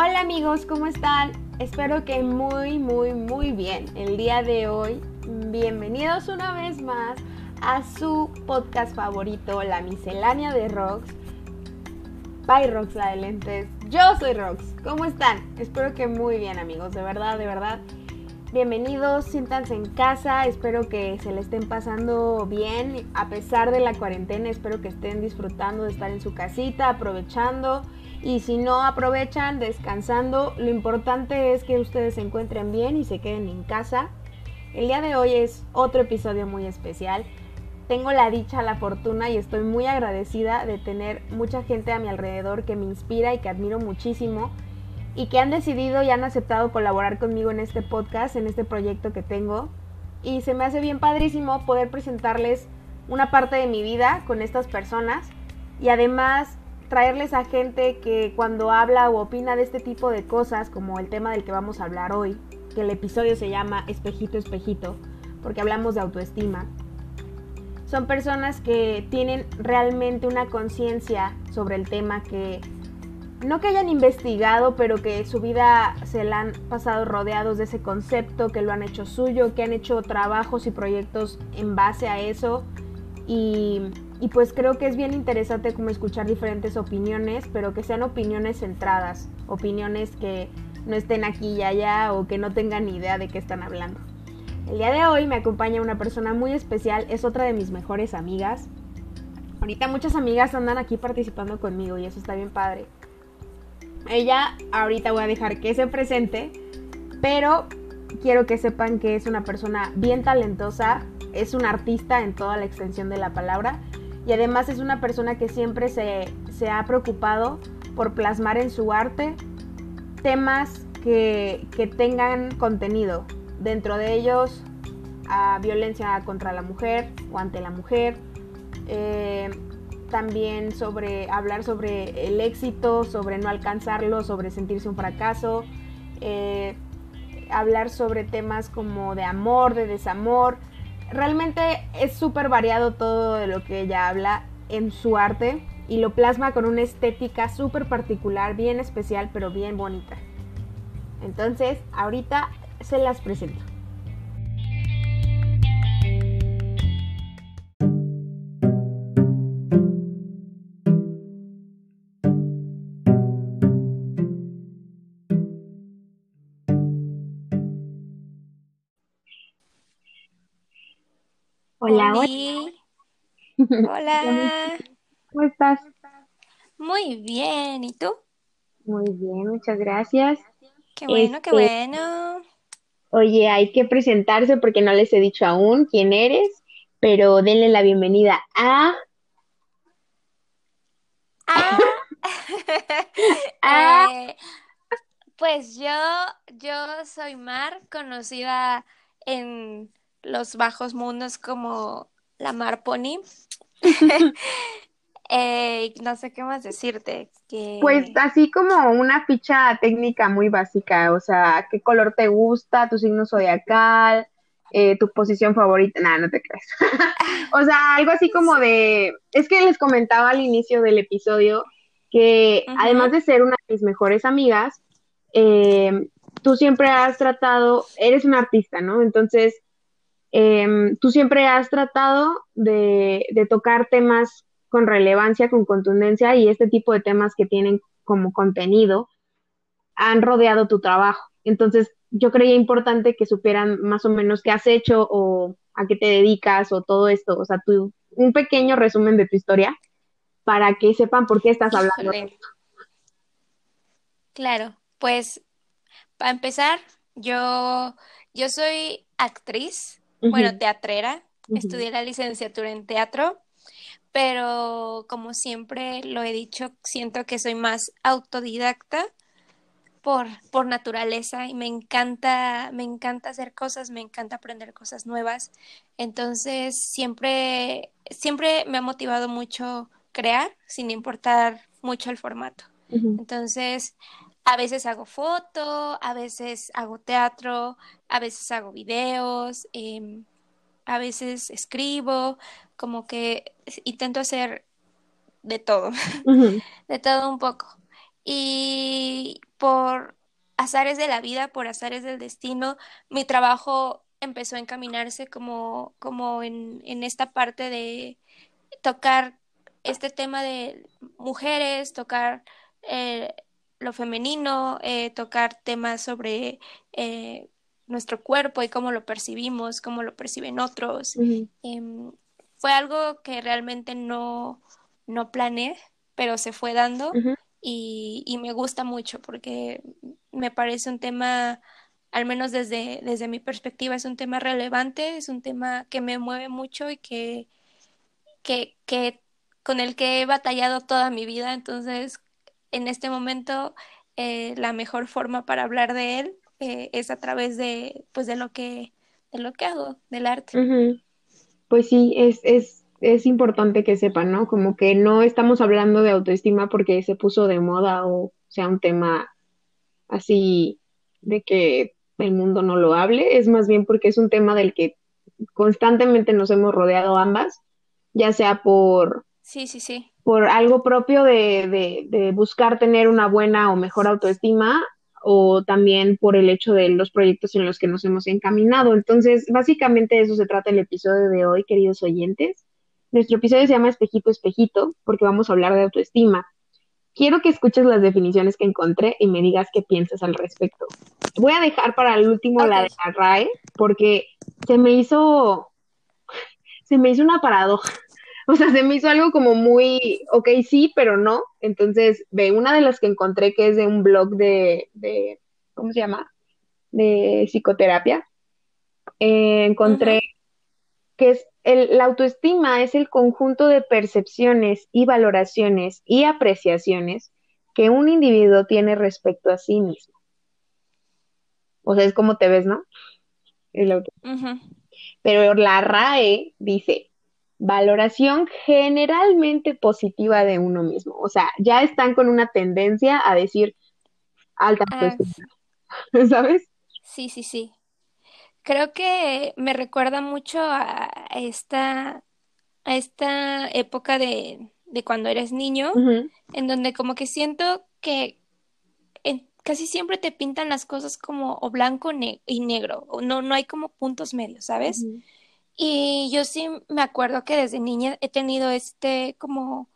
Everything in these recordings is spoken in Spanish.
Hola amigos, ¿cómo están? Espero que muy, muy, muy bien. El día de hoy, bienvenidos una vez más a su podcast favorito, La Miscelánea de Rox. Bye Rox, la de lentes. Yo soy Rox. ¿Cómo están? Espero que muy bien amigos, de verdad, de verdad. Bienvenidos, siéntanse en casa, espero que se le estén pasando bien a pesar de la cuarentena, espero que estén disfrutando de estar en su casita, aprovechando y si no aprovechan, descansando, lo importante es que ustedes se encuentren bien y se queden en casa. El día de hoy es otro episodio muy especial. Tengo la dicha, la fortuna y estoy muy agradecida de tener mucha gente a mi alrededor que me inspira y que admiro muchísimo y que han decidido y han aceptado colaborar conmigo en este podcast, en este proyecto que tengo. Y se me hace bien padrísimo poder presentarles una parte de mi vida con estas personas y además traerles a gente que cuando habla o opina de este tipo de cosas, como el tema del que vamos a hablar hoy, que el episodio se llama Espejito, Espejito, porque hablamos de autoestima, son personas que tienen realmente una conciencia sobre el tema que no que hayan investigado, pero que su vida se la han pasado rodeados de ese concepto, que lo han hecho suyo, que han hecho trabajos y proyectos en base a eso. Y, y pues creo que es bien interesante como escuchar diferentes opiniones, pero que sean opiniones centradas, opiniones que no estén aquí y allá o que no tengan ni idea de qué están hablando. El día de hoy me acompaña una persona muy especial, es otra de mis mejores amigas. Ahorita muchas amigas andan aquí participando conmigo y eso está bien padre. Ella ahorita voy a dejar que se presente, pero quiero que sepan que es una persona bien talentosa, es un artista en toda la extensión de la palabra y además es una persona que siempre se, ha preocupado por plasmar en su arte temas que, tengan contenido, dentro de ellos a violencia contra la mujer o ante la mujer, eh, también sobre hablar sobre el éxito, sobre no alcanzarlo, sobre sentirse un fracaso, eh, hablar sobre temas como de amor, de desamor. Realmente es súper variado todo de lo que ella habla en su arte y lo plasma con una estética súper particular, bien especial, pero bien bonita. Entonces, ahorita se las presento. Hola, hola. Hola. ¿Cómo estás? Muy bien, ¿y tú? Muy bien, muchas gracias. Qué bueno, qué Este, bueno. Oye, hay que presentarse porque no les he dicho aún quién eres, pero denle la bienvenida a, Ah, a, eh, pues yo, yo soy Mar, conocida en los bajos mundos como la Mar Pony. Eh, no sé qué más decirte, pues que así como una ficha técnica muy básica, o sea, qué color te gusta, tu signo zodiacal, eh, tu posición favorita, nada, no te creas. O sea, algo así como de, es que les comentaba al inicio del episodio que además de ser una de mis mejores amigas, eh, tú siempre has tratado, eres un artista, ¿no? Entonces, eh, tú siempre has tratado de, de tocar temas con relevancia, con contundencia y este tipo de temas que tienen como contenido han rodeado tu trabajo. Entonces, yo creía importante que supieran más o menos qué has hecho o a qué te dedicas o todo esto, o sea, tu, un pequeño resumen de tu historia para que sepan por qué estás hablando. Claro, pues para empezar, yo, yo soy actriz, bueno, teatrera, estudié la licenciatura en teatro, pero como siempre lo he dicho, siento que soy más autodidacta por, por naturaleza y me encanta, me encanta hacer cosas, me encanta aprender cosas nuevas. Entonces, siempre, siempre me ha motivado mucho crear, sin importar mucho el formato. Entonces, a veces hago foto, a veces hago teatro, a veces hago videos, em, a veces escribo, como que intento hacer de todo, de todo un poco. y por azares de la vida, por azares del destino, mi trabajo empezó a encaminarse como, como en, en esta parte de tocar este tema de mujeres, tocar eh, lo femenino, eh, tocar temas sobre eh, nuestro cuerpo y cómo lo percibimos, cómo lo perciben otros. Em, fue algo que realmente no, no planeé, pero se fue dando y, y, me gusta mucho porque me parece un tema, al menos desde, desde mi perspectiva, es un tema relevante, es un tema que me mueve mucho y que, que, que con el que he batallado toda mi vida, entonces en este momento eh, la mejor forma para hablar de él eh, es a través de, pues, de lo que, de lo que hago, del arte. Pues sí, es, es, es importante que sepan, ¿no? Como que no estamos hablando de autoestima porque se puso de moda o sea un tema así de que el mundo no lo hable, es más bien porque es un tema del que constantemente nos hemos rodeado ambas, ya sea por Sí, sí, sí. Por algo propio de, de, buscar tener una buena o mejor autoestima o también por el hecho de los proyectos en los que nos hemos encaminado. Entonces, básicamente de eso se trata el episodio de hoy, queridos oyentes. Nuestro episodio se llama Espejito, Espejito, porque vamos a hablar de autoestima. Quiero que escuches las definiciones que encontré y me digas qué piensas al respecto. Voy a dejar para el último la de la RAE, porque se me hizo, se me hizo una paradoja. O sea, se me hizo algo como muy, ok, sí, pero no. Entonces, ve, una de las que encontré que es de un blog de, de ¿cómo se llama? De psicoterapia. Eh, encontré que es el, la autoestima es el conjunto de percepciones y valoraciones y apreciaciones que un individuo tiene respecto a sí mismo. O sea, es como te ves, ¿no? El Pero la RAE dice, valoración generalmente positiva de uno mismo. O sea, ya están con una tendencia a decir alta ah, ¿sabes? Sí, sí, sí. Creo que me recuerda mucho a esta, a esta época de, de cuando eres niño, en donde como que siento que casi siempre te pintan las cosas como o blanco y negro, o no, no hay como puntos medios, ¿sabes? Y yo sí me acuerdo que desde niña he tenido este como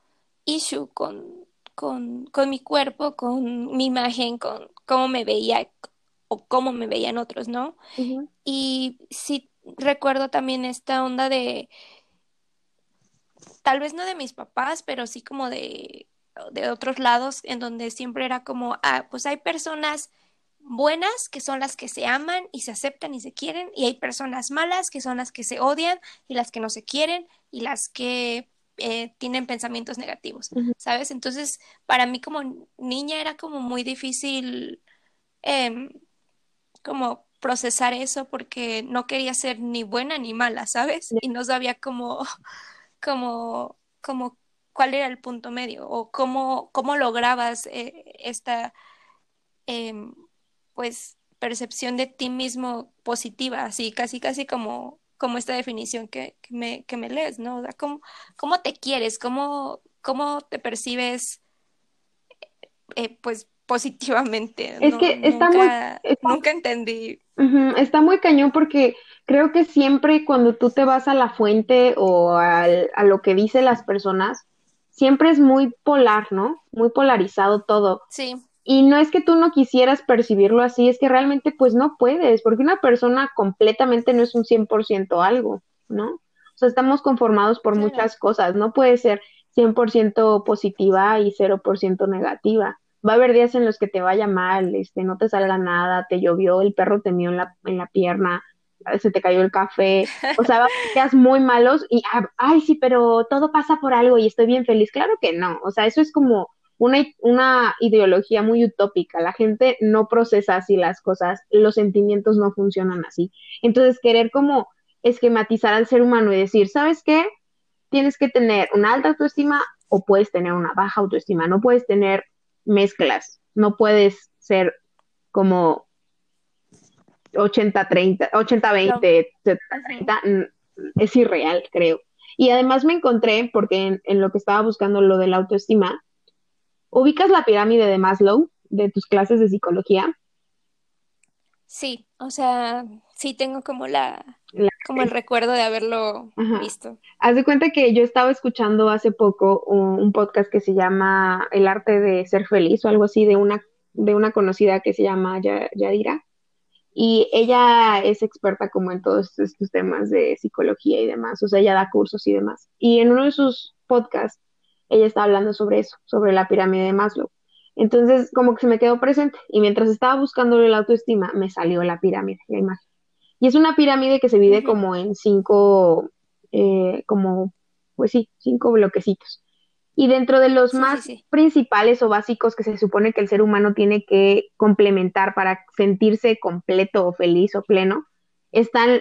issue con, con, con mi cuerpo, con mi imagen, con cómo me veía o cómo me veían otros, ¿no? Y sí recuerdo también esta onda de, tal vez no de mis papás, pero sí como de, de otros lados, en donde siempre era como, ah, pues hay personas buenas, que son las que se aman y se aceptan y se quieren, y hay personas malas, que son las que se odian y las que no se quieren y las que eh, tienen pensamientos negativos, ¿sabes? Entonces, para mí como niña era como muy difícil em, como procesar eso porque no quería ser ni buena ni mala, ¿sabes? Y no sabía cómo, cómo, cómo, cuál era el punto medio o cómo, cómo lograbas eh, esta... Pues percepción de ti mismo positiva, así casi casi como, como esta definición que, me, que me lees, ¿no? O sea, ¿cómo, cómo te quieres? ¿Cómo, cómo te percibes eh, pues positivamente? Es que está nunca, muy... nunca entendí. está muy cañón porque creo que siempre cuando tú te vas a la fuente o a lo que dicen las personas, siempre es muy polar, ¿no? Muy polarizado todo. Sí. Y no es que tú no quisieras percibirlo así, es que realmente pues no puedes, porque una persona completamente no es un 100% algo, ¿no? O sea, estamos conformados por muchas cosas, no puede ser 100% positiva y 0% negativa. Va a haber días en los que te vaya mal, este, no te salga nada, te llovió, el perro te mió en la, en la pierna, se te cayó el café, o sea, días muy malos y, ah, ay, sí, pero todo pasa por algo y estoy bien feliz. Claro que no, o sea, eso es como una, una ideología muy utópica. La gente no procesa así las cosas, los sentimientos no funcionan así. Entonces, querer como esquematizar al ser humano y decir, ¿sabes qué? Tienes que tener una alta autoestima o puedes tener una baja autoestima, no puedes tener mezclas, no puedes ser como 80-30, 80-20, 70-30, es irreal, creo. Y además me encontré, porque en, en, lo que estaba buscando lo de la autoestima, ¿Ubicas la pirámide de Maslow de tus clases de psicología? Sí, o sea, sí tengo como la, como el recuerdo de haberlo visto. Haz de cuenta que yo estaba escuchando hace poco un, podcast que se llama El arte de ser feliz o algo así de una, de una conocida que se llama Yadira. Y ella es experta como en todos estos temas de psicología y demás, o sea, ella da cursos y demás. Y en uno de sus podcasts, ella está hablando sobre eso, sobre la pirámide de Maslow. Entonces, como que se me quedó presente. Y mientras estaba buscando la autoestima, me salió la pirámide, la imagen. Y es una pirámide que se divide como en cinco, eh, como, pues sí, cinco bloquecitos. Y dentro de los más principales o básicos que se supone que el ser humano tiene que complementar para sentirse completo o feliz o pleno, están,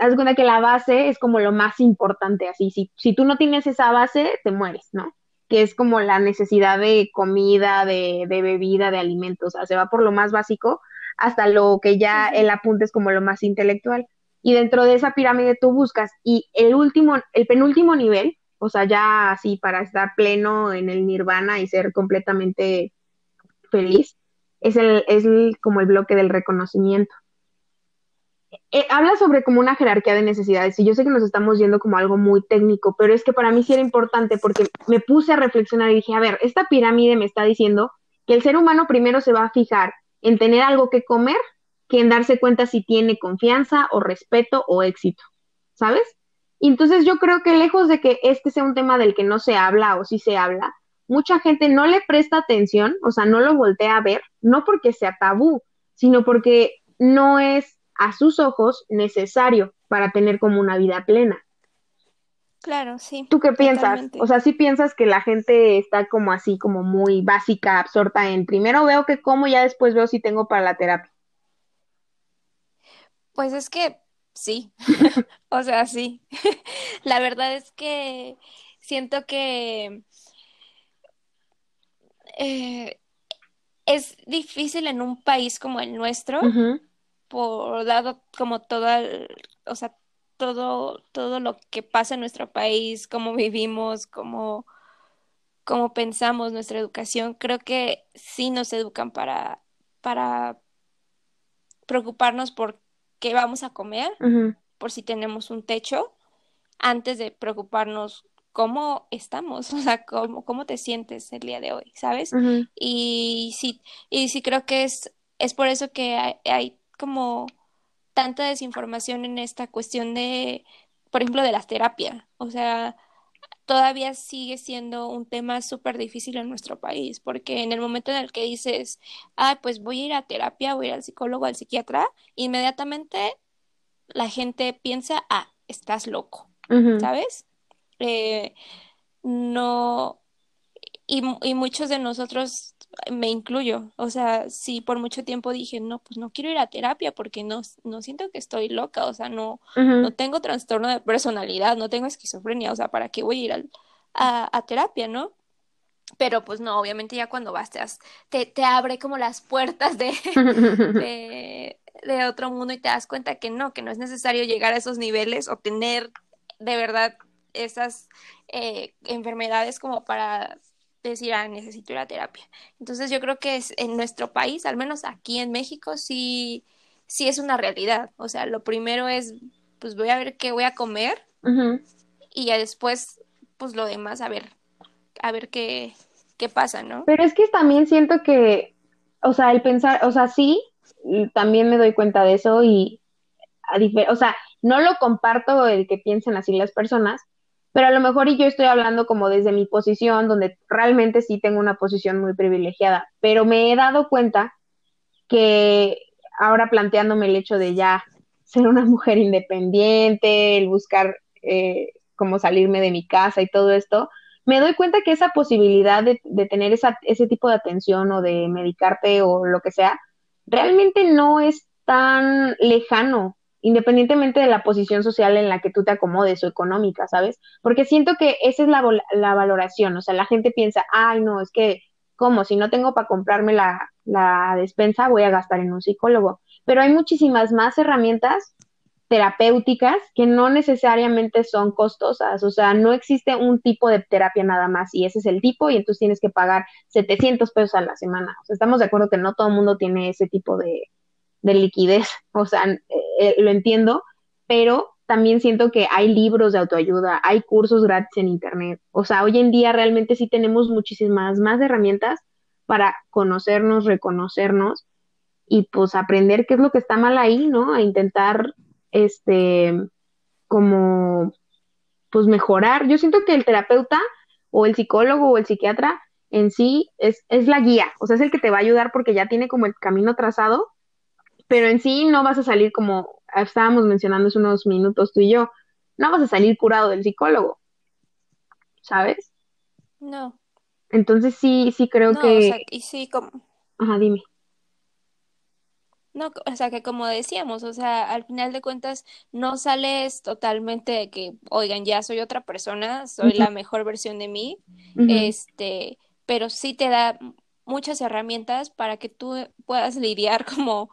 haz cuenta que la base es como lo más importante, así, si, si tú no tienes esa base, te mueres, ¿no? Que es como la necesidad de comida, de, de bebida, de alimentos, o sea, se va por lo más básico hasta lo que ya el apunte es como lo más intelectual. Y dentro de esa pirámide tú buscas y el último, el penúltimo nivel, o sea, ya así para estar pleno en el nirvana y ser completamente feliz, es el, es como el bloque del reconocimiento. Eh, habla sobre como una jerarquía de necesidades y yo sé que nos estamos yendo como algo muy técnico, pero es que para mí sí era importante porque me puse a reflexionar y dije, a ver, esta pirámide me está diciendo que el ser humano primero se va a fijar en tener algo que comer que en darse cuenta si tiene confianza o respeto o éxito, ¿sabes? Y entonces yo creo que lejos de que este sea un tema del que no se habla o sí se habla, mucha gente no le presta atención, o sea, no lo voltea a ver, no porque sea tabú, sino porque no es a sus ojos necesario para tener como una vida plena. Claro, sí. ¿Tú qué piensas? O sea, ¿sí piensas que la gente está como así, como muy básica, absorta en primero veo que como, ya después veo si tengo para la terapia? Pues es que sí, o sea, sí. la verdad es que siento que eh, es difícil en un país como el nuestro por dado como toda, o sea, todo, todo lo que pasa en nuestro país, cómo vivimos, cómo, cómo pensamos, nuestra educación, creo que sí nos educan para, para preocuparnos por qué vamos a comer, por si tenemos un techo, antes de preocuparnos cómo estamos, o sea, cómo, cómo te sientes el día de hoy, ¿sabes? Y sí, y sí creo que es, es por eso que hay como tanta desinformación en esta cuestión de, por ejemplo, de la terapia. O sea, todavía sigue siendo un tema súper difícil en nuestro país, porque en el momento en el que dices, ah, pues voy a ir a terapia, voy a ir al psicólogo, al psiquiatra, inmediatamente la gente piensa, ah, estás loco, ¿sabes? Eh, no, y, y muchos de nosotros me incluyo. O sea, si por mucho tiempo dije, no, pues no quiero ir a terapia porque no, no siento que estoy loca, o sea, no, no tengo trastorno de personalidad, no tengo esquizofrenia, o sea, ¿para qué voy a ir a, terapia, no? Pero pues no, obviamente ya cuando vas te, te, abre como las puertas de, de, otro mundo y te das cuenta que no, que no es necesario llegar a esos niveles o tener de verdad esas eh, enfermedades como para decir, ah, necesito ir a terapia. Entonces yo creo que es en nuestro país, al menos aquí en México, sí, sí es una realidad. O sea, lo primero es, pues voy a ver qué voy a comer y ya después, pues lo demás, a ver, a ver qué, qué pasa, ¿no? Pero es que también siento que, o sea, el pensar, o sea, sí, también me doy cuenta de eso y, a o sea, no lo comparto el que piensen así las personas, pero a lo mejor y yo estoy hablando como desde mi posición, donde realmente sí tengo una posición muy privilegiada, pero me he dado cuenta que ahora planteándome el hecho de ya ser una mujer independiente, el buscar eh, cómo salirme de mi casa y todo esto, me doy cuenta que esa posibilidad de, de tener esa, ese tipo de atención o de medicarte o lo que sea, realmente no es tan lejano independientemente de la posición social en la que tú te acomodes o económica, ¿sabes? Porque siento que esa es la, la valoración, o sea, la gente piensa, ay, no, es que, ¿cómo? Si no tengo para comprarme la, la despensa, voy a gastar en un psicólogo. Pero hay muchísimas más herramientas terapéuticas que no necesariamente son costosas, o sea, no existe un tipo de terapia nada más y ese es el tipo y entonces tienes que pagar 700 pesos a la semana. O sea, estamos de acuerdo que no todo el mundo tiene ese tipo de, de liquidez, o sea, eh, eh, lo entiendo, pero también siento que hay libros de autoayuda, hay cursos gratis en internet, o sea, hoy en día realmente sí tenemos muchísimas más herramientas para conocernos, reconocernos y pues aprender qué es lo que está mal ahí, ¿no? A intentar este, como, pues mejorar. Yo siento que el terapeuta o el psicólogo o el psiquiatra en sí es, es la guía, o sea, es el que te va a ayudar porque ya tiene como el camino trazado, pero en sí no vas a salir como estábamos mencionando hace unos minutos tú y yo, no vas a salir curado del psicólogo, ¿sabes? No. Entonces sí, sí creo que... y sí, como... Ajá, dime. No, o sea, que como decíamos, o sea, al final de cuentas no sales totalmente de que, oigan, ya soy otra persona, soy la mejor versión de mí, este, pero sí te da muchas herramientas para que tú puedas lidiar como,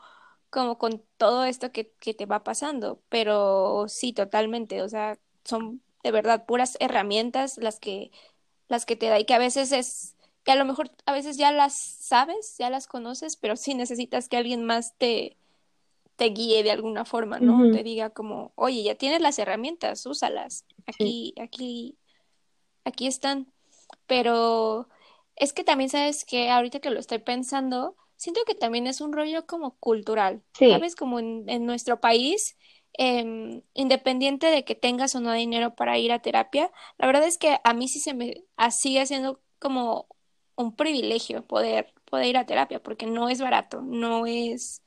como con todo esto que, que te va pasando, pero sí, totalmente, o sea, son de verdad puras herramientas las que, las que te da y que a veces es que a lo mejor a veces ya las sabes, ya las conoces, pero sí necesitas que alguien más te, te guíe de alguna forma, ¿no? Te diga como, oye, ya tienes las herramientas, úsalas. Aquí, aquí, aquí están. Pero es que también sabes que ahorita que lo estoy pensando, siento que también es un rollo como cultural, ¿sabes? Como en, en nuestro país, eh, independiente de que tengas o no dinero para ir a terapia, la verdad es que a mí sí se me sigue haciendo como un privilegio poder, poder ir a terapia, porque no es barato, no es,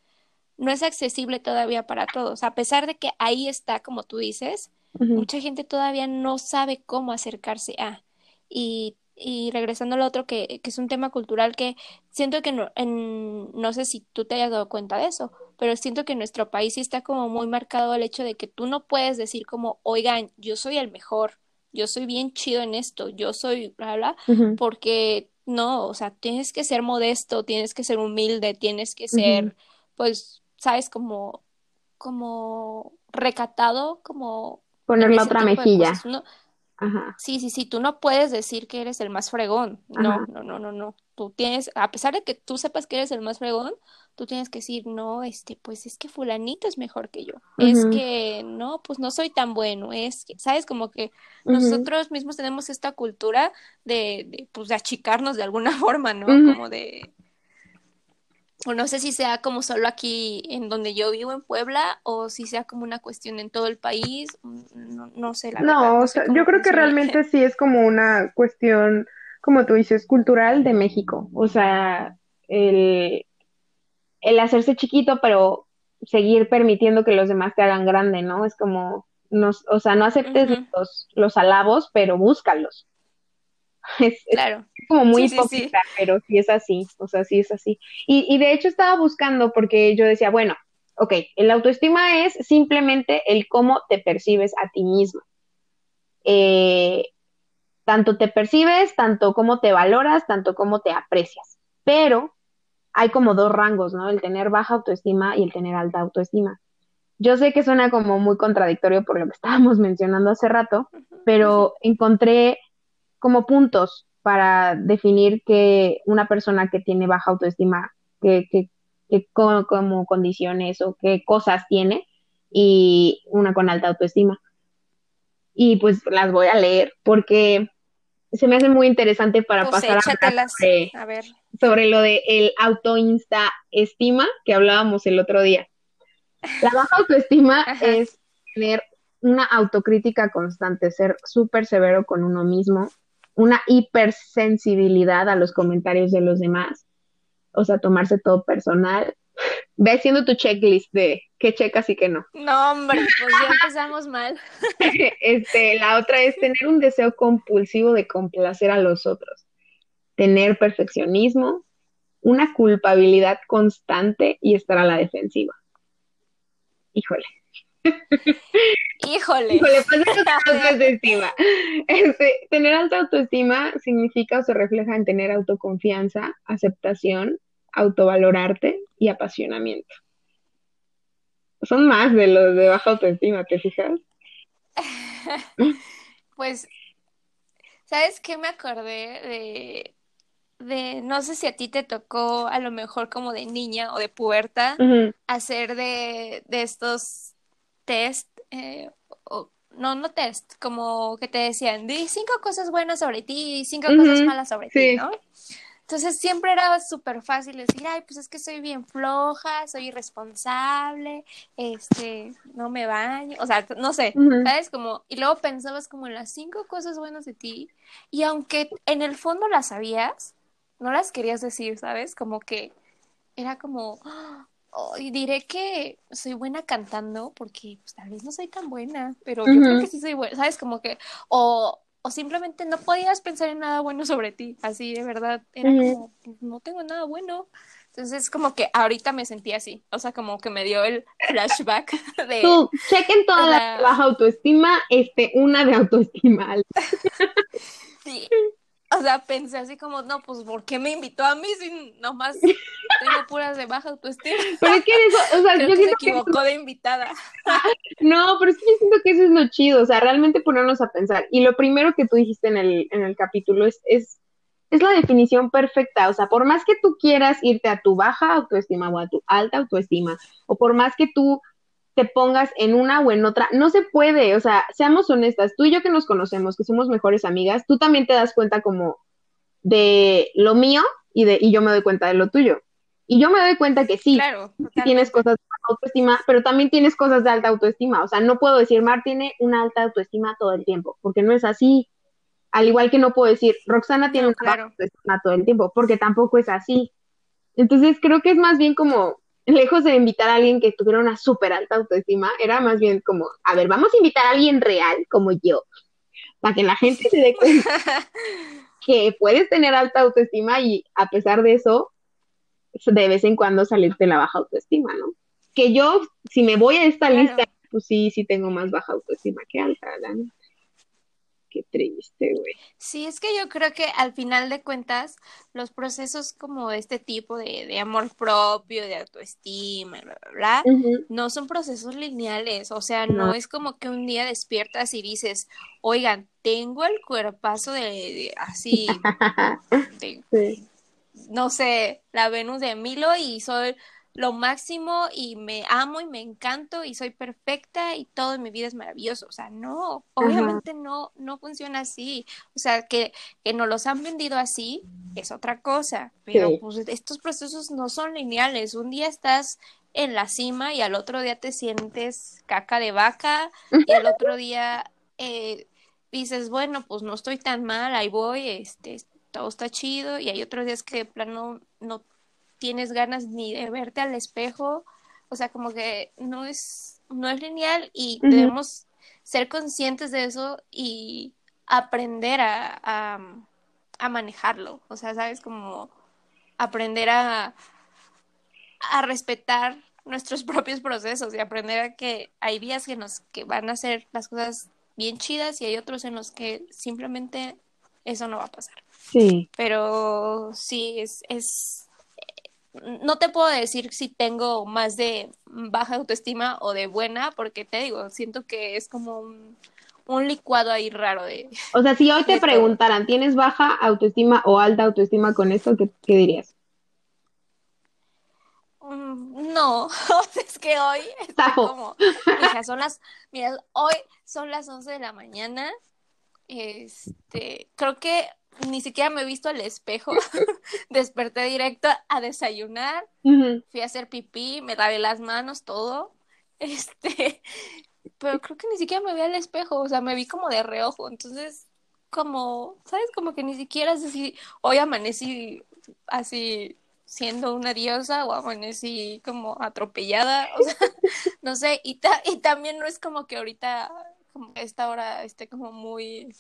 no es accesible todavía para todos. A pesar de que ahí está, como tú dices, mucha gente todavía no sabe cómo acercarse a. Y, y regresando al otro, que, que, es un tema cultural que siento que no, en, no sé si tú te hayas dado cuenta de eso, pero siento que en nuestro país sí está como muy marcado el hecho de que tú no puedes decir como, oigan, yo soy el mejor, yo soy bien chido en esto, yo soy, bla, bla, porque no, o sea, tienes que ser modesto, tienes que ser humilde, tienes que ser, pues, sabes, como, como recatado, como... Poner la otra mejilla. Ajá. Sí, sí, sí, tú no puedes decir que eres el más fregón. No, no, no, no, no. Tú tienes, a pesar de que tú sepas que eres el más fregón, tú tienes que decir, no, este, pues es que fulanito es mejor que yo. Es que, no, pues no soy tan bueno. Es que, ¿sabes? Como que nosotros mismos tenemos esta cultura de, de, pues, de achicarnos de alguna forma, ¿no? Como de, o no sé si sea como solo aquí en donde yo vivo en Puebla o si sea como una cuestión en todo el país, no, no sé la no, verdad. o sea, yo creo que realmente sí es como una cuestión, como tú dices, cultural de México, o sea, el, el hacerse chiquito pero seguir permitiendo que los demás te hagan grande, ¿no? Es como, no, o sea, no aceptes los, los alabos, pero búscalos. Es, claro. como muy hipócrita, pero sí es así, o sea, sí es así. Y, y de hecho estaba buscando porque yo decía, bueno, ok, el autoestima es simplemente el cómo te percibes a ti mismo. Eh, tanto te percibes, tanto cómo te valoras, tanto cómo te aprecias. Pero hay como dos rangos, ¿no? El tener baja autoestima y el tener alta autoestima. Yo sé que suena como muy contradictorio por lo que estábamos mencionando hace rato, pero encontré como puntos para definir que una persona que tiene baja autoestima, que, que, como, condiciones o qué cosas tiene, y una con alta autoestima. Y pues las voy a leer porque se me hace muy interesante para pues pasar a, ver. sobre lo de el autoinsta estima que hablábamos el otro día. La baja autoestima es tener una autocrítica constante, ser súper severo con uno mismo, una hipersensibilidad a los comentarios de los demás, o sea, tomarse todo personal. Ve haciendo tu checklist de qué checas y qué no. No, hombre, pues ya empezamos mal. este, la otra es tener un deseo compulsivo de complacer a los otros, tener perfeccionismo, una culpabilidad constante y estar a la defensiva. Híjole. Híjole. Híjole, pasa autoestima. Este, tener alta autoestima significa o se refleja en tener autoconfianza, aceptación, autovalorarte y apasionamiento. son más de los de baja autoestima, ¿te fijas? pues, ¿sabes qué me acordé de, de, no sé si a ti te tocó a lo mejor como de niña o de puerta, hacer de, de estos test, eh, o, no, no test, como que te decían, di cinco cosas buenas sobre ti y cinco cosas malas sobre ti, ¿no? Entonces siempre era súper fácil decir, ay, pues es que soy bien floja, soy irresponsable, este, no me baño, o sea, no sé, ¿sabes? Como, y luego pensabas como en las cinco cosas buenas de ti, y aunque en el fondo las sabías, no las querías decir, ¿sabes? Como que era como, oh, y diré que soy buena cantando, porque pues, tal vez no soy tan buena, pero yo creo que sí soy buena, ¿sabes? Como que, o o simplemente no podías pensar en nada bueno sobre ti, así de verdad, era como, no tengo nada bueno. Entonces, como que ahorita me sentí así, o sea, como que me dio el flashback de... Tú, chequen toda la... baja autoestima, este, una de autoestima. sí, o sea, pensé así como, no, pues, ¿por qué me invitó a mí si nomás tengo puras de baja autoestima? Pero es que eso, o sea, yo que se equivocó de invitada. no, pero es que yo siento que eso es lo chido, o sea, realmente ponernos a pensar. Y lo primero que tú dijiste en el, en el capítulo es, es, es la definición perfecta, o sea, por más que tú quieras irte a tu baja autoestima o a tu alta autoestima, o por más que tú te pongas en una o en otra. No se puede, o sea, seamos honestas, tú y yo que nos conocemos, que somos mejores amigas, tú también te das cuenta como de lo mío y, de, y yo me doy cuenta de lo tuyo. Y yo me doy cuenta que sí, tienes cosas de autoestima, pero también tienes cosas de alta autoestima. O sea, no puedo decir, Mar tiene una alta autoestima todo el tiempo, porque no es así. Al igual que no puedo decir, Roxana tiene una alta autoestima todo el tiempo, porque tampoco es así. Entonces creo que es más bien como lejos de invitar a alguien que tuviera una súper alta autoestima, era más bien como, a ver, vamos a invitar a alguien real como yo, para que la gente se dé cuenta que puedes tener alta autoestima y a pesar de eso, de vez en cuando salirte la baja autoestima, ¿no? Que yo, si me voy a esta lista, pues sí, sí tengo más baja autoestima que alta, ¿no? Qué triste, güey. Sí, es que yo creo que al final de cuentas, los procesos como este tipo de, de amor propio, de autoestima, bla, bla, bla, no son procesos lineales. O sea, no. es como que un día despiertas y dices, oigan, tengo el cuerpazo de, así, no sé, la Venus de Milo y soy lo máximo y me amo y me encanto y soy perfecta y todo en mi vida es maravilloso. O sea, no, obviamente no, no funciona así. O sea, que, que nos los han vendido así es otra cosa, pero pues estos procesos no son lineales. Un día estás en la cima y al otro día te sientes caca de vaca y al otro día eh, dices, bueno, pues no estoy tan mal, ahí voy, este, todo está chido y hay otros días que de plano no tienes ganas ni de verte al espejo, o sea, como que no es, no es lineal y debemos ser conscientes de eso y aprender a, a, manejarlo, o sea, sabes, como aprender a, a respetar nuestros propios procesos y aprender a que hay días que nos que van a hacer las cosas bien chidas y hay otros en los que simplemente eso no va a pasar. Sí. Pero sí, es, es no te puedo decir si tengo más de baja autoestima o de buena, porque te digo, siento que es como un, licuado ahí raro de... O sea, si hoy te preguntaran, ¿tienes baja autoestima o alta autoestima con esto? ¿Qué, dirías? Mm, no, es que hoy está como, mira, son las, mira, hoy son las 11 de la mañana, este, creo que ni siquiera me he visto al espejo. Desperté directo a desayunar, fui a hacer pipí, me lavé las manos, todo. Este, pero creo que ni siquiera me vi al espejo, o sea, me vi como de reojo. Entonces, como, ¿sabes? Como que ni siquiera sé si hoy amanecí así siendo una diosa o amanecí como atropellada, o sea, no sé, y, y también no es como que ahorita, como esta hora esté como muy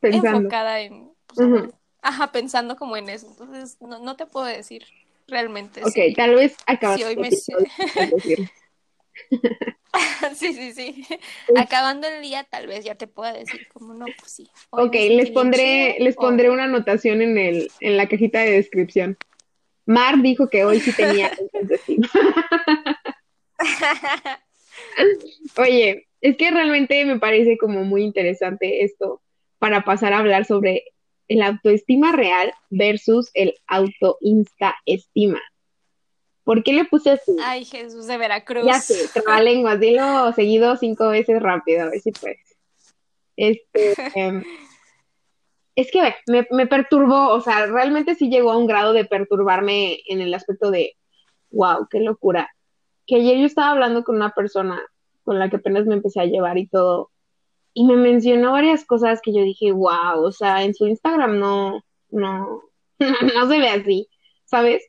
enfocada en, pues, ajá, pensando como en eso. Entonces, no, no te puedo decir realmente. Ok, tal vez acabas sí, hoy me... sí, sí, sí. Acabando el día, tal vez ya te pueda decir como no, pues sí. Ok, les pondré, les pondré una anotación en el, en la cajita de descripción. Mar dijo que hoy sí tenía Oye, es que realmente me parece como muy interesante esto para pasar a hablar sobre el autoestima real versus el auto-insta-estima. ¿Por qué le puse así? Ay, Jesús de Veracruz. Ya sé, trabalenguas, dilo seguido cinco veces rápido, a ver si puedes. Este, em, es que me, me perturbó, o sea, realmente sí llegó a un grado de perturbarme en el aspecto de, wow, qué locura. Que ayer yo estaba hablando con una persona con la que apenas me empecé a llevar y todo, y me mencionó varias cosas que yo dije, wow, o sea, en su Instagram no, no, no se ve así, ¿sabes?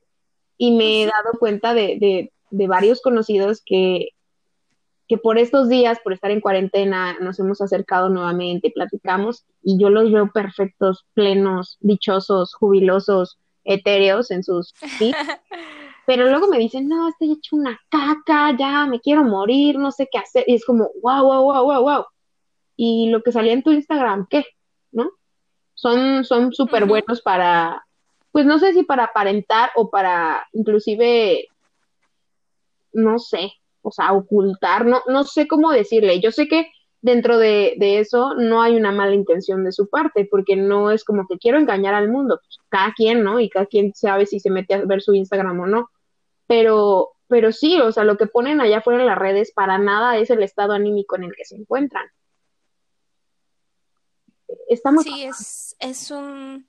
Y me he dado cuenta de, de, de varios conocidos que, que por estos días, por estar en cuarentena, nos hemos acercado nuevamente, platicamos y yo los veo perfectos, plenos, dichosos, jubilosos, etéreos en sus... ¿sí? Pero luego me dicen, no, estoy hecho una caca, ya me quiero morir, no sé qué hacer. Y es como, wow, wow, wow, wow, wow. Y lo que salía en tu Instagram, ¿qué? ¿No? Son son súper buenos para, pues no sé si para aparentar o para inclusive, no sé, o sea, ocultar, no, no sé cómo decirle. Yo sé que dentro de, de eso no hay una mala intención de su parte, porque no es como que quiero engañar al mundo, pues, cada quien, ¿no? Y cada quien sabe si se mete a ver su Instagram o no. Pero, pero sí, o sea, lo que ponen allá afuera en las redes para nada es el estado anímico en el que se encuentran. Estamos... Sí, es, es un,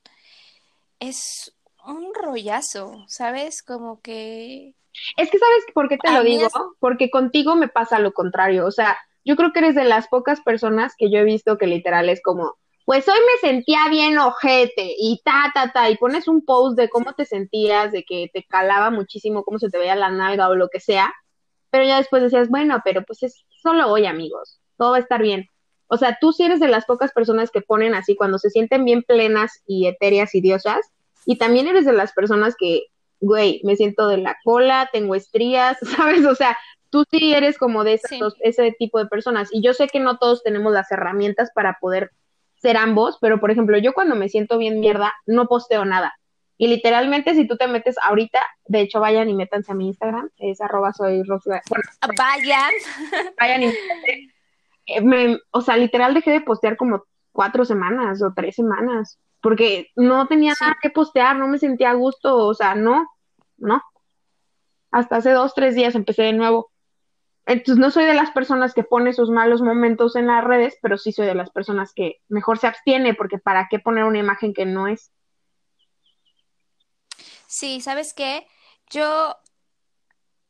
es un rollazo, ¿sabes? Como que... Es que, ¿sabes por qué te lo digo? es- Porque contigo me pasa lo contrario. O sea, yo creo que eres de las pocas personas que yo he visto que literal es como, pues hoy me sentía bien ojete y ta, ta, ta, y pones un post de cómo te sentías, de que te calaba muchísimo, cómo se te veía la nalga o lo que sea, pero ya después decías, bueno, pero pues es solo hoy, amigos, todo va a estar bien. O sea, tú sí eres de las pocas personas que ponen así cuando se sienten bien plenas y etéreas y diosas, y también eres de las personas que, güey, me siento de la cola, tengo estrías, ¿sabes? O sea, tú sí eres como de Sí. dos- ese tipo de personas. Y yo sé que no todos tenemos las herramientas para poder ser ambos, pero por ejemplo, yo cuando me siento bien mierda, no posteo nada. Y literalmente, si tú te metes ahorita, de hecho, vayan y métanse a mi Instagram, es arroba soy bueno, Vayan. vayan y métanse. Eh, me- o sea, literal dejé de postear como cuatro semanas o tres semanas, porque no tenía Sí. nada que postear, no me sentía a gusto, o sea, no, no. Hasta hace dos, tres días empecé de nuevo. Entonces no soy de las personas que pone sus malos momentos en las redes, pero sí soy de las personas que mejor se abstiene, porque ¿para qué poner una imagen que no es? Sí, ¿sabes qué? Yo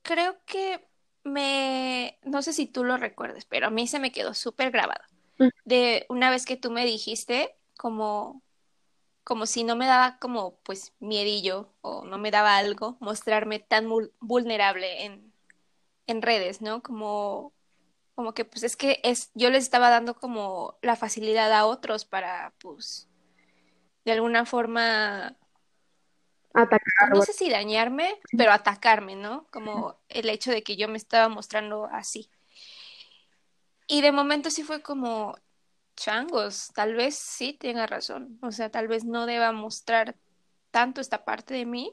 creo que me, no sé si tú lo recuerdes, pero a mí se me quedó súper grabado. De una vez que tú me dijiste, como, como si no me daba como, pues, miedillo o no me daba algo mostrarme tan vulnerable en, en redes, ¿no? Como, como que, pues, es que es, yo les estaba dando como la facilidad a otros para, pues, de alguna forma Atacar. no sé si dañarme, pero atacarme, ¿no? Como el hecho de que yo me estaba mostrando así. Y de momento sí fue como, changos, tal vez sí tenga razón. O sea, tal vez no deba mostrar tanto esta parte de mí,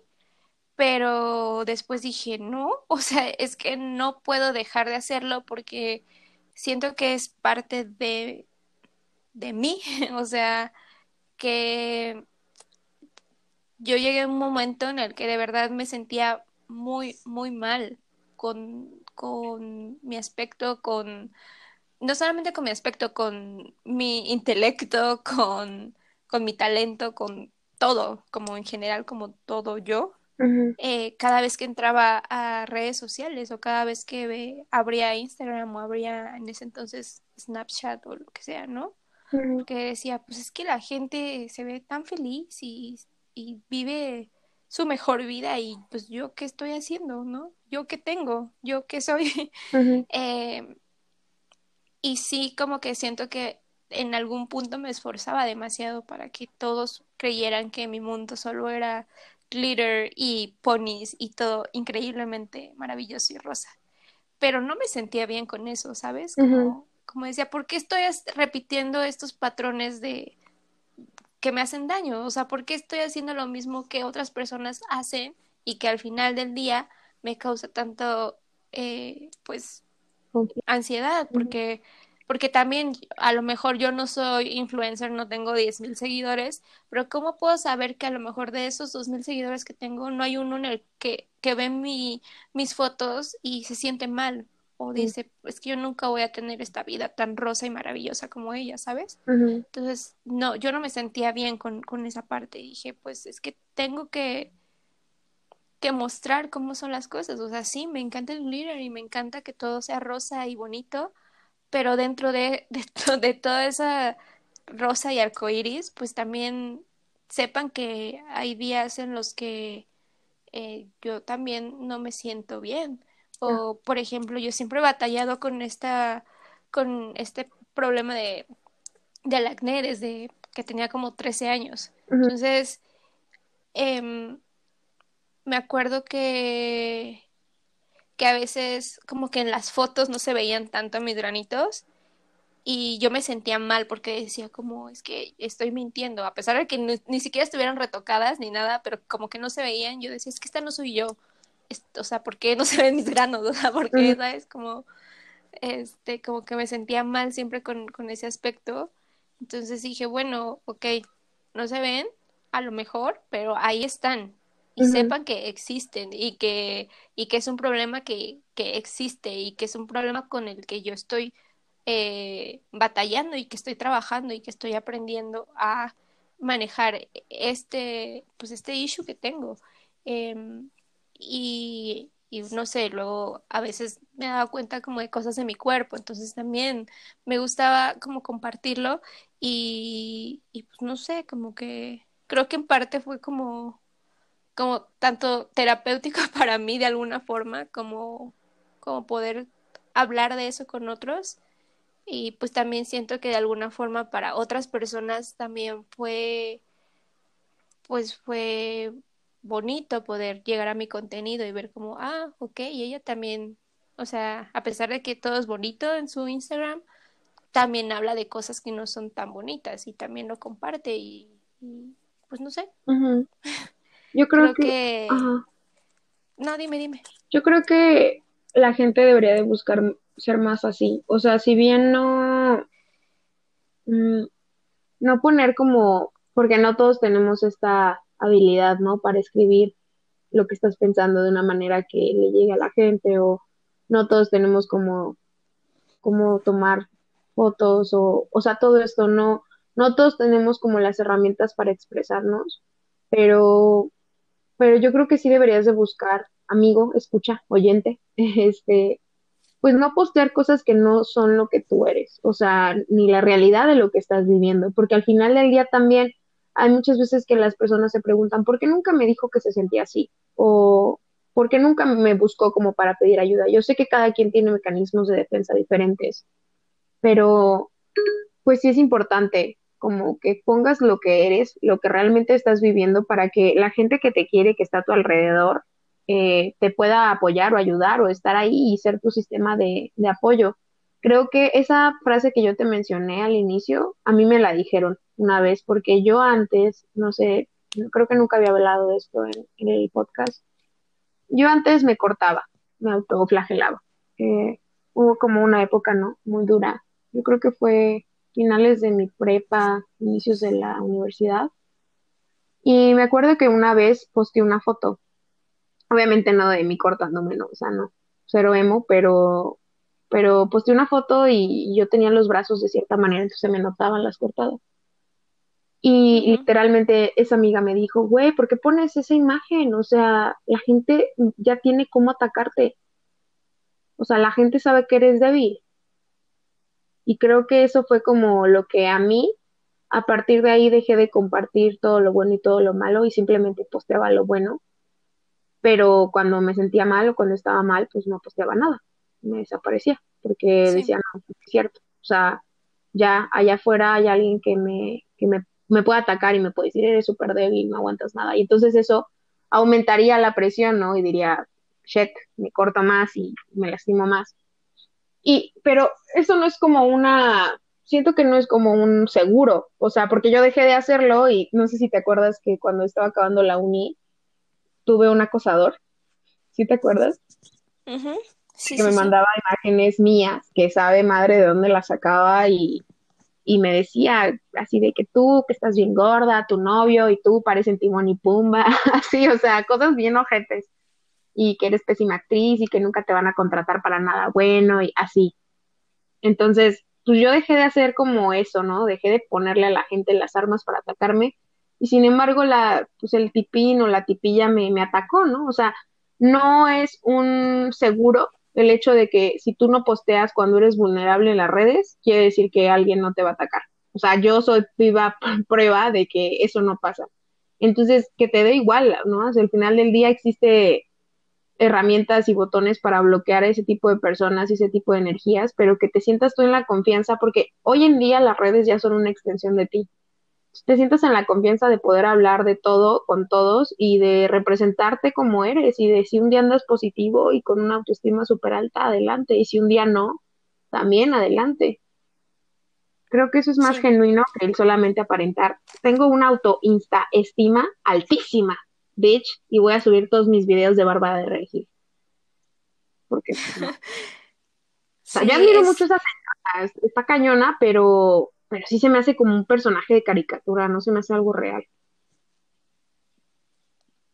pero después dije, no, o sea, es que no puedo dejar de hacerlo porque siento que es parte de, de mí. O sea, que yo llegué a un momento en el que de verdad me sentía muy, muy mal con, con mi aspecto, con, no solamente con mi aspecto, con mi intelecto, con, con mi talento, con todo, como en general, como todo yo. Eh, cada vez que entraba a redes sociales o cada vez que ve- abría Instagram o abría en ese entonces Snapchat o lo que sea, ¿no? ujú, que decía, pues es que la gente se ve tan feliz y, y vive su mejor vida y pues yo qué estoy haciendo, ¿no? Yo qué tengo, yo qué soy. Eh, y sí, como que siento que en algún punto me esforzaba demasiado para que todos creyeran que mi mundo solo era glitter y ponies y todo increíblemente maravilloso y rosa pero no me sentía bien con eso, ¿sabes? Como, como decía, ¿por qué estoy repitiendo estos patrones de que me hacen daño? O sea, ¿por qué estoy haciendo lo mismo que otras personas hacen y que al final del día me causa tanto, eh, pues, ansiedad, porque, porque también a lo mejor yo no soy influencer, no tengo diez mil seguidores, pero ¿cómo puedo saber que a lo mejor de esos dos mil seguidores que tengo no hay uno en el que, que ve mi, mis fotos y se siente mal? O dice, es que yo nunca voy a tener esta vida tan rosa y maravillosa como ella, ¿sabes? Entonces, no, yo no me sentía bien con, con esa parte. Dije, pues es que tengo que, que mostrar cómo son las cosas. O sea, sí, me encanta el glitter y me encanta que todo sea rosa y bonito, pero dentro de, de, de toda esa rosa y arcoiris, pues también sepan que hay días en los que eh, yo también no me siento bien. O, por ejemplo, yo siempre he batallado con esta, con este problema de, del acné desde que tenía como 13 años. Entonces, eh, me acuerdo que, que a veces como que en las fotos no se veían tanto mis granitos y yo me sentía mal porque decía como es que estoy mintiendo, a pesar de que ni, siquiera estuvieran retocadas ni nada, pero como que no se veían, yo decía es que esta no soy yo, o sea, ¿por qué no se ven mis granos? O sea, porque, ¿sabes? Como, este, como que me sentía mal siempre con, con ese aspecto. Entonces dije, bueno, ok, no se ven, a lo mejor, pero ahí están, y sepan que existen y que, y que es un problema que, que, existe y que es un problema con el que yo estoy eh, batallando y que estoy trabajando y que estoy aprendiendo a manejar este, pues este issue que tengo. Em, y, no sé, luego a veces me dado cuenta como de cosas de mi cuerpo, entonces también me gustaba como compartirlo y, y pues no sé, como que creo que en parte fue como como tanto terapéutico para mí de alguna forma como, como poder hablar de eso con otros y pues también siento que de alguna forma para otras personas también fue pues fue bonito poder llegar a mi contenido y ver como ah ok y ella también o sea a pesar de que todo es bonito en su Instagram también habla de cosas que no son tan bonitas y también lo comparte y, pues no sé Yo creo, que... No, dime, dime. Yo creo que la gente debería de buscar ser más así. O sea, si bien no... Mm, no poner como... Porque no todos tenemos esta habilidad, ¿no? Para escribir lo que estás pensando de una manera que le llegue a la gente o no todos tenemos como, como tomar fotos o, o sea, todo esto, no, no todos tenemos como las herramientas para expresarnos, pero pero yo creo que sí deberías de buscar, amigo, escucha, oyente, este, pues no postear cosas que no son lo que tú eres, o sea, ni la realidad de lo que estás viviendo, porque al final del día también hay muchas veces que las personas se preguntan, ¿por qué nunca me dijo que se sentía así? O ¿por qué nunca me buscó como para pedir ayuda? Yo sé que cada quien tiene mecanismos de defensa diferentes, pero pues sí es importante como que pongas lo que eres, lo que realmente estás viviendo para que la gente que te quiere, que está a tu alrededor, eh, te pueda apoyar o ayudar o estar ahí y ser tu sistema de, de apoyo. Creo que esa frase que yo te mencioné al inicio, a mí me la dijeron una vez, porque yo antes, no sé, creo que nunca había hablado de esto en, el podcast, yo antes me cortaba, me autoflagelaba. Eh, hubo como una época, ¿no? Muy dura. Yo creo que fue finales de mi prepa, inicios de la universidad. Y me acuerdo que una vez posté una foto, obviamente no de mí cortándome, no, o sea, no, cero emo, pero, pero posté una foto y yo tenía los brazos de cierta manera, entonces se me notaban las cortadas. Y literalmente esa amiga me dijo, güey, ¿por qué pones esa imagen? O sea, la gente ya tiene cómo atacarte. O sea, la gente sabe que eres débil. Y creo que eso fue como lo que a mí, a partir de ahí dejé de compartir todo lo bueno y todo lo malo y simplemente posteaba lo bueno. Pero cuando me sentía mal o cuando estaba mal, pues no posteaba nada, me desaparecía, porque decía, no, es cierto. O sea, ya allá afuera hay alguien que me, que me, me puede atacar y me puede decir, eres súper débil, no aguantas nada. Y entonces eso aumentaría la presión, ¿no? Y diría, shit, me corto más y me lastimo más. Y, pero eso no es como una, siento que no es como un seguro, o sea, porque yo dejé de hacerlo y no sé si te acuerdas que cuando estaba acabando la uni tuve un acosador, ¿sí te acuerdas? Que me mandaba imágenes mías, que sabe madre de dónde las sacaba y, y me decía así de que tú, que estás bien gorda, tu novio y tú parecen Timón y Pumba, así, o sea, cosas bien ojetes y que eres pésima actriz y que nunca te van a contratar para nada bueno y así. Entonces, pues yo dejé de hacer como eso, ¿no? Dejé de ponerle a la gente las armas para atacarme y sin embargo la, pues el tipín o la tipilla me, me atacó, ¿no? O sea, no es un seguro el hecho de que si tú no posteas cuando eres vulnerable en las redes, quiere decir que alguien no te va a atacar. O sea, yo soy viva prueba de que eso no pasa. Entonces, que te dé igual, ¿no? al final del día existe herramientas y botones para bloquear a ese tipo de personas y ese tipo de energías, pero que te sientas tú en la confianza, porque hoy en día las redes ya son una extensión de ti. Te sientas en la confianza de poder hablar de todo con todos y de representarte como eres y de si un día andas positivo y con una autoestima súper alta, adelante, y si un día no, también adelante. Creo que eso es más genuino que el solamente aparentar. Tengo una autoinsta-estima altísima, bitch, y voy a subir todos mis videos de Bárbara de Regil. Porque, pues, o sea, yo admiro mucho esa está cañona, pero, pero sí se me hace como un personaje de caricatura, no se me hace algo real.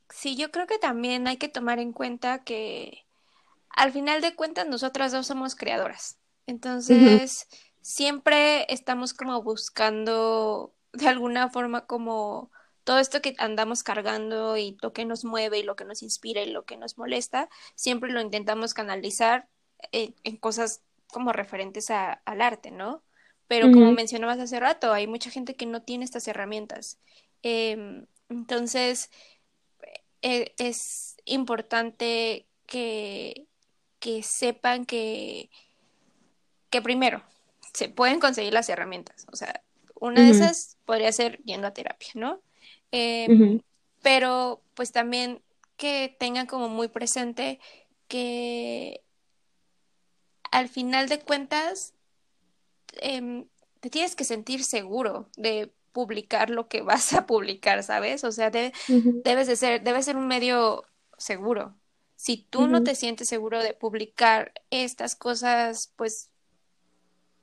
Sí, yo creo que también hay que tomar en cuenta que al final de cuentas nosotras dos somos creadoras. Entonces, siempre estamos como buscando de alguna forma como todo esto que andamos cargando y lo que nos mueve y lo que nos inspira y lo que nos molesta, siempre lo intentamos canalizar en, cosas como referentes al arte, ¿no? Pero como mencionabas hace rato, hay mucha gente que no tiene estas herramientas. Em, entonces, e, es importante que, que sepan que, que primero, se pueden conseguir las herramientas. O sea, una de esas podría ser yendo a terapia, ¿no? Em, pero pues también que tengan como muy presente que al final de cuentas em, te tienes que sentir seguro de publicar lo que vas a publicar, ¿sabes? O sea, debes de ser, debe ser un medio seguro. Si tú no te sientes seguro de publicar estas cosas, pues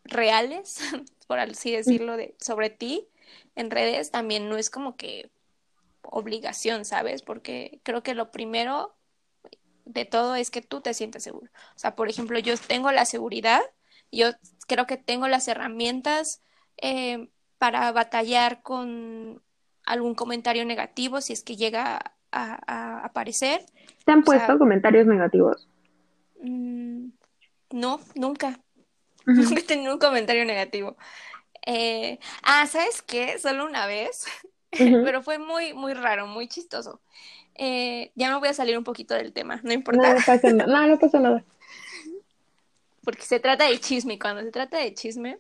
reales, por así decirlo, de, sobre ti en redes, también no es como que obligación, ¿sabes? Porque creo que lo primero de todo es que tú te sientes seguro. O sea, por ejemplo, yo tengo la seguridad, yo creo que tengo las herramientas eh, para batallar con algún comentario negativo si es que llega a, aparecer. ¿Te han puesto comentarios negativos? Mm, no, nunca. Nunca he tenido un comentario negativo. Eh, ah, ¿sabes qué? Solo una vez pero fue muy, muy raro, muy chistoso. Eh, ya me voy a salir un poquito del tema, no importa. No, no pasa nada. No, no pasa nada. Porque se trata de chisme. Cuando se trata de chisme,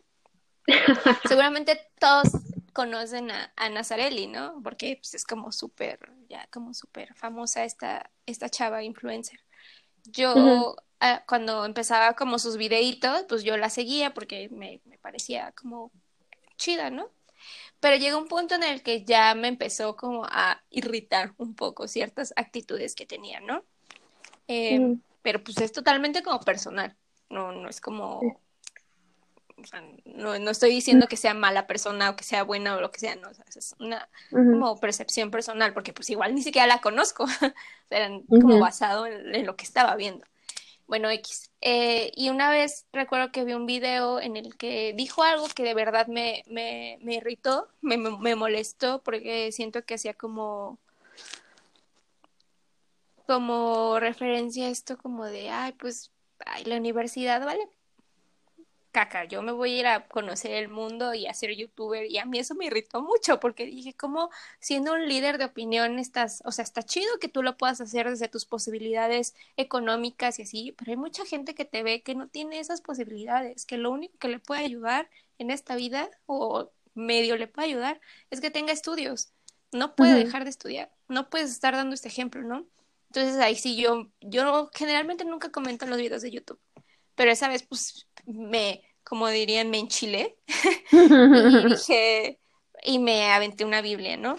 seguramente todos conocen a, a Nazarelli, ¿no? Porque pues, es como súper, ya como súper famosa esta, esta chava influencer. Yo, ah, cuando empezaba como sus videitos, pues yo la seguía porque me, me parecía como chida, ¿no? pero llegó un punto en el que ya me empezó como a irritar un poco ciertas actitudes que tenía, ¿no? Eh, pero pues es totalmente como personal, no, no es como, o sea, no, no, estoy diciendo que sea mala persona o que sea buena o lo que sea, no, es una como percepción personal, porque pues igual ni siquiera la conozco, eran como basado en, lo que estaba viendo. Bueno, X. Eh, y una vez recuerdo que vi un video en el que dijo algo que de verdad me, me, me irritó, me, me, molestó, porque siento que hacía como, como referencia a esto como de, ay, pues, ay, la universidad, ¿vale? caca, yo me voy a ir a conocer el mundo y a ser youtuber y a mí eso me irritó mucho porque dije, como siendo un líder de opinión estás, o sea, está chido que tú lo puedas hacer desde tus posibilidades económicas y así, pero hay mucha gente que te ve que no tiene esas posibilidades, que lo único que le puede ayudar en esta vida o medio le puede ayudar es que tenga estudios. No puede dejar de estudiar, no puedes estar dando este ejemplo, ¿no? Entonces ahí sí yo, yo generalmente nunca comento en los videos de YouTube, pero esa vez pues me, como dirían, me enchilé y dije, y me aventé una Biblia, ¿no?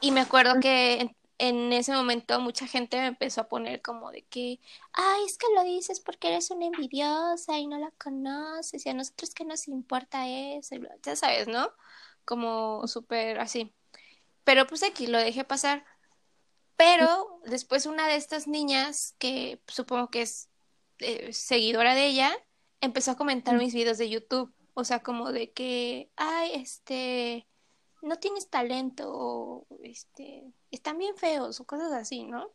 Y me acuerdo que en ese momento mucha gente me empezó a poner como de que, ay, es que lo dices porque eres una envidiosa y no la conoces y a nosotros qué nos importa eso, ya sabes, ¿no? Como súper así. Pero pues aquí lo dejé pasar. Pero después una de estas niñas, que supongo que es eh, seguidora de ella, empezó a comentar mis videos de YouTube. O sea, como de que, ay, este, no tienes talento o este, están bien feos o cosas así, ¿no?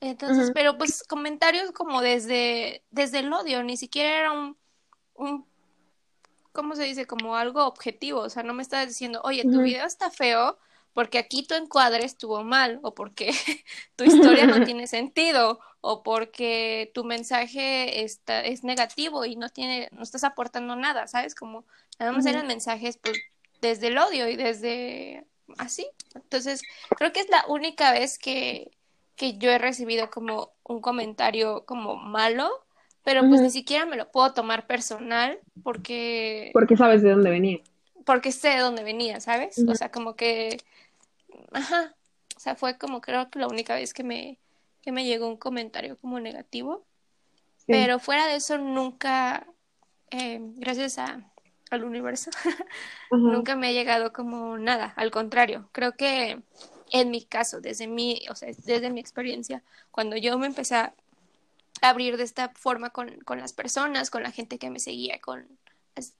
Entonces, pero pues comentarios como desde, desde el odio, ni siquiera era un, un, ¿cómo se dice? Como algo objetivo, o sea, no me estás diciendo, oye, tu video está feo porque aquí tu encuadre estuvo mal o porque tu historia no tiene sentido o porque tu mensaje está, es negativo y no tiene, no estás aportando nada, ¿sabes? Como nada más eran mensajes pues desde el odio y desde así. Entonces, creo que es la única vez que, que yo he recibido como un comentario como malo, pero pues ni siquiera me lo puedo tomar personal porque... Porque sabes de dónde venía. Porque sé de dónde venía, ¿sabes? O sea, como que... Ajá. O sea, fue como creo que la única vez que me, que me llegó un comentario como negativo. Pero fuera de eso, nunca, eh, gracias a, al universo, nunca me ha llegado como nada, al contrario, creo que en mi caso, desde mi, o sea, desde mi experiencia, cuando yo me empecé a abrir de esta forma con, con las personas, con la gente que me seguía, con,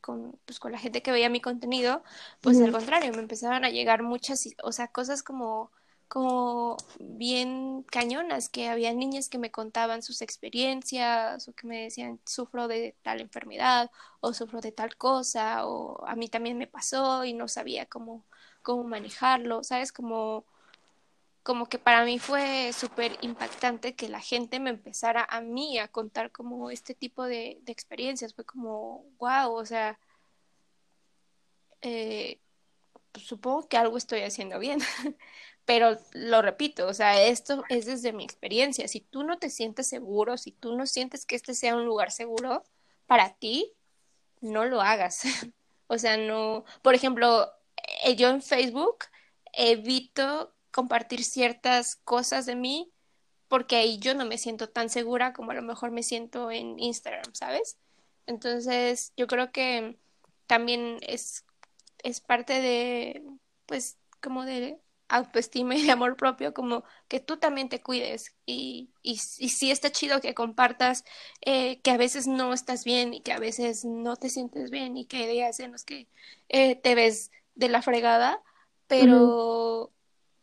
con, pues, con la gente que veía mi contenido, pues al contrario, me empezaban a llegar muchas, o sea, cosas como como bien cañonas, que había niñas que me contaban sus experiencias o que me decían sufro de tal enfermedad o sufro de tal cosa o a mí también me pasó y no sabía cómo, cómo manejarlo, ¿sabes? Como, como que para mí fue súper impactante que la gente me empezara a mí a contar como este tipo de, experiencias, fue como, wow, o sea, eh, pues supongo que algo estoy haciendo bien. Pero lo repito, o sea, esto es desde mi experiencia. Si tú no te sientes seguro, si tú no sientes que este sea un lugar seguro para ti, no lo hagas. o sea, no, por ejemplo, eh, yo en Facebook evito compartir ciertas cosas de mí porque ahí yo no me siento tan segura como a lo mejor me siento en Instagram, ¿sabes? Entonces, yo creo que también es, es parte de, pues, como de autoestima y de amor propio, como que tú también te cuides y, y, y sí está chido que compartas eh, que a veces no estás bien y que a veces no te sientes bien y que hay días en los que eh, te ves de la fregada, pero,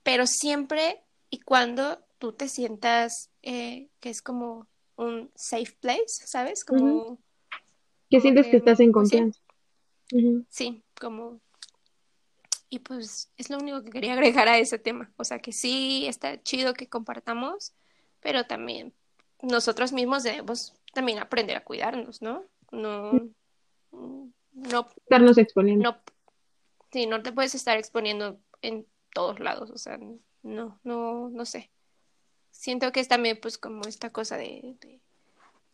pero siempre y cuando tú te sientas eh, que es como un safe place, ¿sabes? Como... Que sientes que, estás en pues confianza. sí, como y pues es lo único que quería agregar a ese tema. O sea que sí está chido que compartamos, pero también nosotros mismos debemos también aprender a cuidarnos, ¿no? No, no estarnos exponiendo. No, sí, no te puedes estar exponiendo en todos lados, o sea, no, no, no sé. Siento que es también pues como esta cosa de,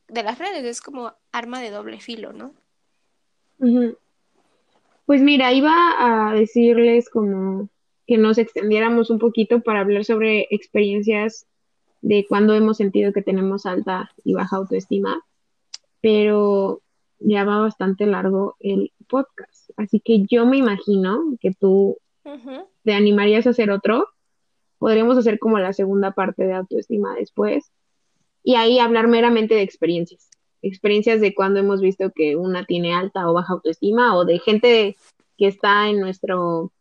de, las redes, es como arma de doble filo, ¿no? Pues mira, iba a decirles como que nos extendiéramos un poquito para hablar sobre experiencias de cuando hemos sentido que tenemos alta y baja autoestima, pero ya va bastante largo el podcast. Así que yo me imagino que tú te animarías a hacer otro. Podríamos hacer como la segunda parte de autoestima después y ahí hablar meramente de experiencias experiencias de cuando hemos visto que una tiene alta o baja autoestima o de gente que está en nuestro,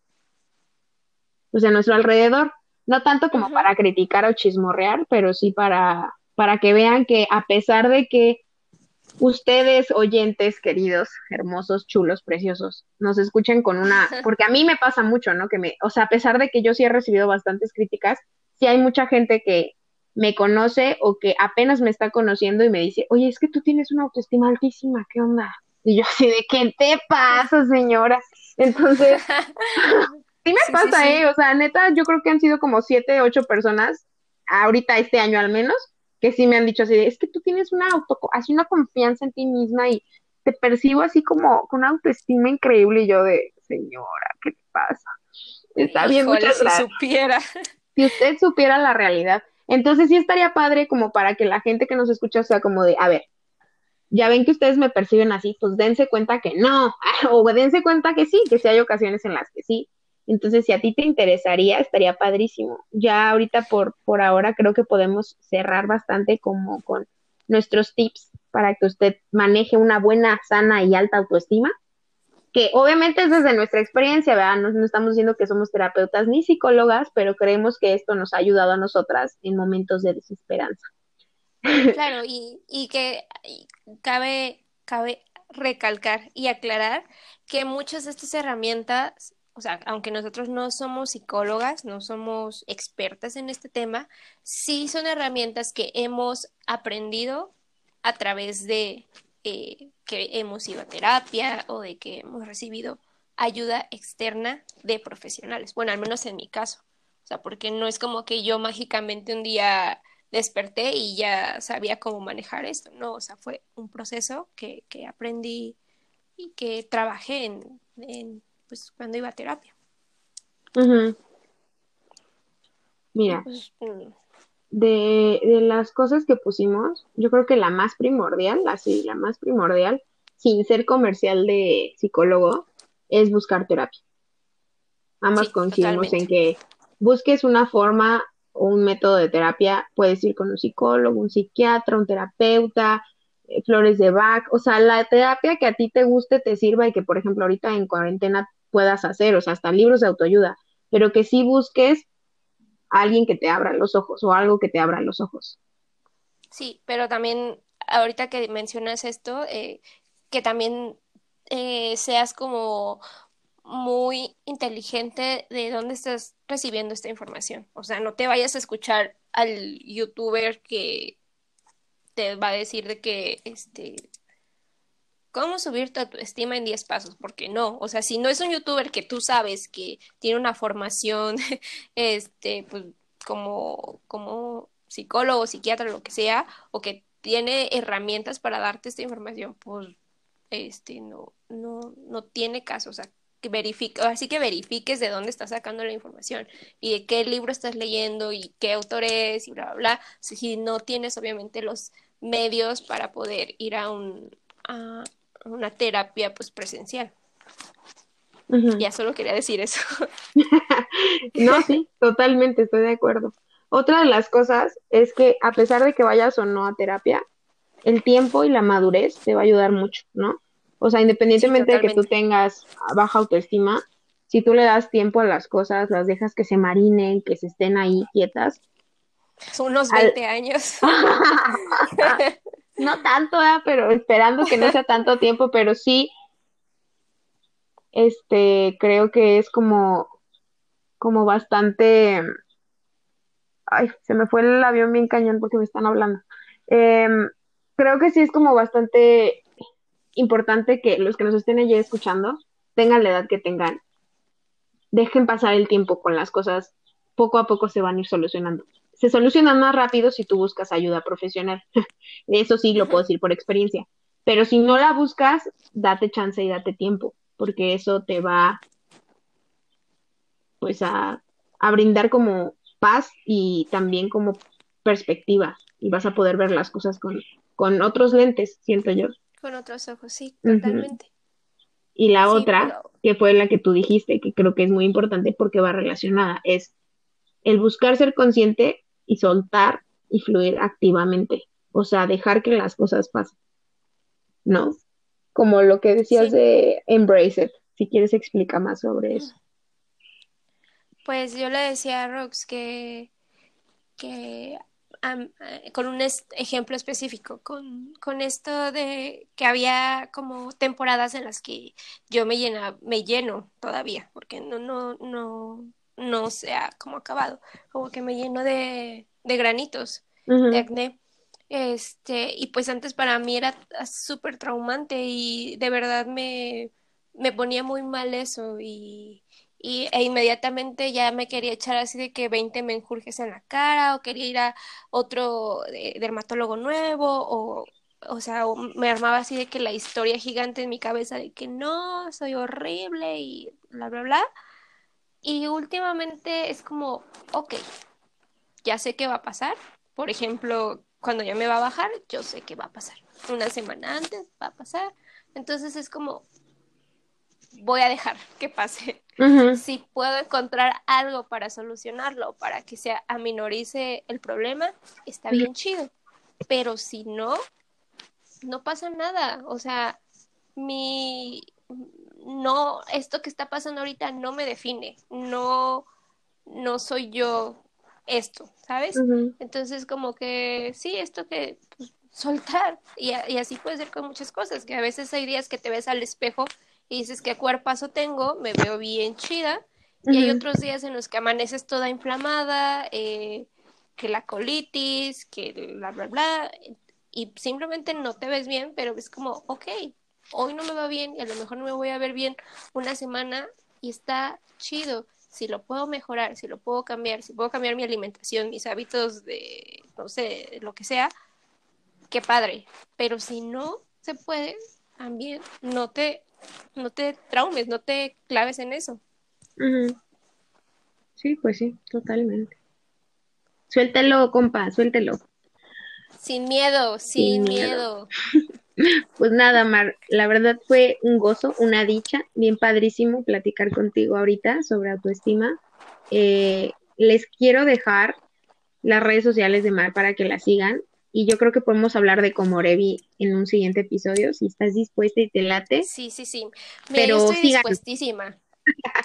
pues en nuestro alrededor. No tanto como para criticar o chismorrear, pero sí para, para que vean que a pesar de que ustedes, oyentes queridos, hermosos, chulos, preciosos, nos escuchen con una, porque a mí me pasa mucho, ¿no? Que me, o sea, a pesar de que yo sí he recibido bastantes críticas, sí hay mucha gente que me conoce o que apenas me está conociendo y me dice, oye, es que tú tienes una autoestima altísima, ¿qué onda? Y yo así de, ¿qué te pasa, señora? Entonces, sí me pasa, ¿eh? O sea, neta, yo creo que han sido como siete, ocho personas, ahorita este año al menos, que sí me han dicho así de, es que tú tienes una auto, así una confianza en ti misma y te percibo así como con una autoestima increíble y yo de, señora, ¿qué te pasa? Está bien, muchas si supiera. si usted supiera la realidad. Entonces sí estaría padre como para que la gente que nos escucha sea como de, a ver, ya ven que ustedes me perciben así, pues dense cuenta que no, o dense cuenta que sí, que sí hay ocasiones en las que sí. Entonces, si a ti te interesaría, estaría padrísimo. Ya ahorita por, por ahora creo que podemos cerrar bastante como con nuestros tips para que usted maneje una buena, sana y alta autoestima que obviamente es desde nuestra experiencia, ¿verdad? No, estamos diciendo que somos terapeutas ni psicólogas, pero creemos que esto nos ha ayudado a nosotras en momentos de desesperanza. Claro, y, y que cabe, cabe recalcar y aclarar que muchas de estas herramientas, o sea, aunque nosotros no somos psicólogas, no somos expertas en este tema, sí son herramientas que hemos aprendido a través de eh, que hemos ido a terapia o de que hemos recibido ayuda externa de profesionales. Bueno, al menos en mi caso. O sea, porque no es como que yo mágicamente un día desperté y ya sabía cómo manejar esto. No, o sea, fue un proceso que, que aprendí y que trabajé en, pues, cuando iba a terapia. Mira, pues, de, de, las cosas que pusimos, yo creo que la más primordial, así, la más primordial, sin ser comercial de psicólogo, es buscar terapia. Ambas coincidimos en que busques una forma o un método de terapia, puedes ir con un psicólogo, un psiquiatra, un terapeuta, flores de Bach, o sea, la terapia que a ti te guste, te sirva y que, por ejemplo, ahorita en cuarentena puedas hacer, o sea, hasta libros de autoayuda, pero que sí busques alguien que te abra los ojos o algo que te abra los ojos. Sí, pero también ahorita que mencionas esto, eh, que también eh, seas como muy inteligente de dónde estás recibiendo esta información. O sea, no te vayas a escuchar al youtuber que te va a decir de que, este, cómo subir tu autoestima en 10 pasos, porque no, o sea, si no es un youtuber que tú sabes que tiene una formación, este, pues como, como psicólogo, psiquiatra, lo que sea, o que tiene herramientas para darte esta información, pues, este, no, no, no tiene caso, o sea, que verifica, así que verifiques de dónde estás sacando la información y de qué libro estás leyendo y qué autor es y bla, bla, bla, si no tienes obviamente los medios para poder ir a un, a, una terapia pues presencial. Ya solo quería decir eso. no, sí, totalmente, estoy de acuerdo. Otra de las cosas es que a pesar de que vayas o no a terapia, el tiempo y la madurez te va a ayudar mucho, ¿no? O sea, independientemente de que tú tengas baja autoestima, si tú le das tiempo a las cosas, las dejas que se marinen, que se estén ahí quietas. Son unos 20 años. no tanto, pero esperando que no sea tanto tiempo, pero sí, este, creo que es como, como bastante, ay, se me fue el avión bien cañón porque me están hablando. Em, creo que sí es como bastante importante que los que nos estén allí escuchando tengan la edad que tengan, dejen pasar el tiempo con las cosas, poco a poco se van a ir solucionando se solucionan más rápido si tú buscas ayuda profesional. Eso sí lo puedo decir por experiencia. Pero si no la buscas, date chance y date tiempo, porque eso te va pues a, a brindar como paz y también como perspectiva y vas a poder ver las cosas con, con otros lentes, siento yo. Con otros ojos, sí, totalmente. Y la otra, que fue la que tú dijiste, que creo que es muy importante porque va relacionada, es el buscar ser consciente y soltar y fluir activamente. O sea, dejar que las cosas pasen. ¿No? Como lo que decías de embrace it. Si quieres explica más sobre eso. Pues yo le decía a Rox que, que eh, con un ejemplo específico, con, con, esto de que había como temporadas en las que yo me llena, me lleno todavía, porque no, no, no, no se ha como acabado, como que me lleno de, de granitos, de acné. Este, y pues antes para mí era súper traumante y de verdad me, me ponía muy mal eso y, y, e inmediatamente ya me quería echar así de que 20 menjurjes en la cara o quería ir a otro eh, dermatólogo nuevo o, o sea, me armaba así de que la historia gigante en mi cabeza de que no, soy horrible y bla, bla, bla y últimamente es como, ok, ya sé qué va a pasar. Por ejemplo, cuando ya me va a bajar, yo sé qué va a pasar. Una semana antes va a pasar. Entonces es como, voy a dejar que pase. Si puedo encontrar algo para solucionarlo, para que se aminorice el problema, está bien chido. Pero si no, no pasa nada. O sea, mi no, esto que está pasando ahorita no me define, no, no soy yo esto, ¿sabes? Entonces como que sí, esto que pues, soltar y, así puede ser con muchas cosas, que a veces hay días que te ves al espejo y dices qué cuerpazo tengo, me veo bien chida, y hay otros días en los que amaneces toda inflamada, eh, que la colitis, que bla, bla, bla, y simplemente no te ves bien, pero es como, ok, hoy no me va bien y a lo mejor no me voy a ver bien una semana y está chido. Si lo puedo mejorar, si lo puedo cambiar, si puedo cambiar mi alimentación, mis hábitos de, no sé, lo que sea, qué padre. Pero si no se puede, también no te, no te traumes, no te claves en eso. Sí, pues sí, totalmente. Suéltelo, compa, suéltelo. Sin miedo, sin, miedo. Pues nada, Mar, la verdad fue un gozo, una dicha, bien padrísimo platicar contigo ahorita sobre autoestima. Eh, les quiero dejar las redes sociales de Mar para que la sigan y yo creo que podemos hablar de Comorevi en un siguiente episodio, si estás dispuesta y te late. Sí, sí, sí. Pero yo estoy dispuestísima.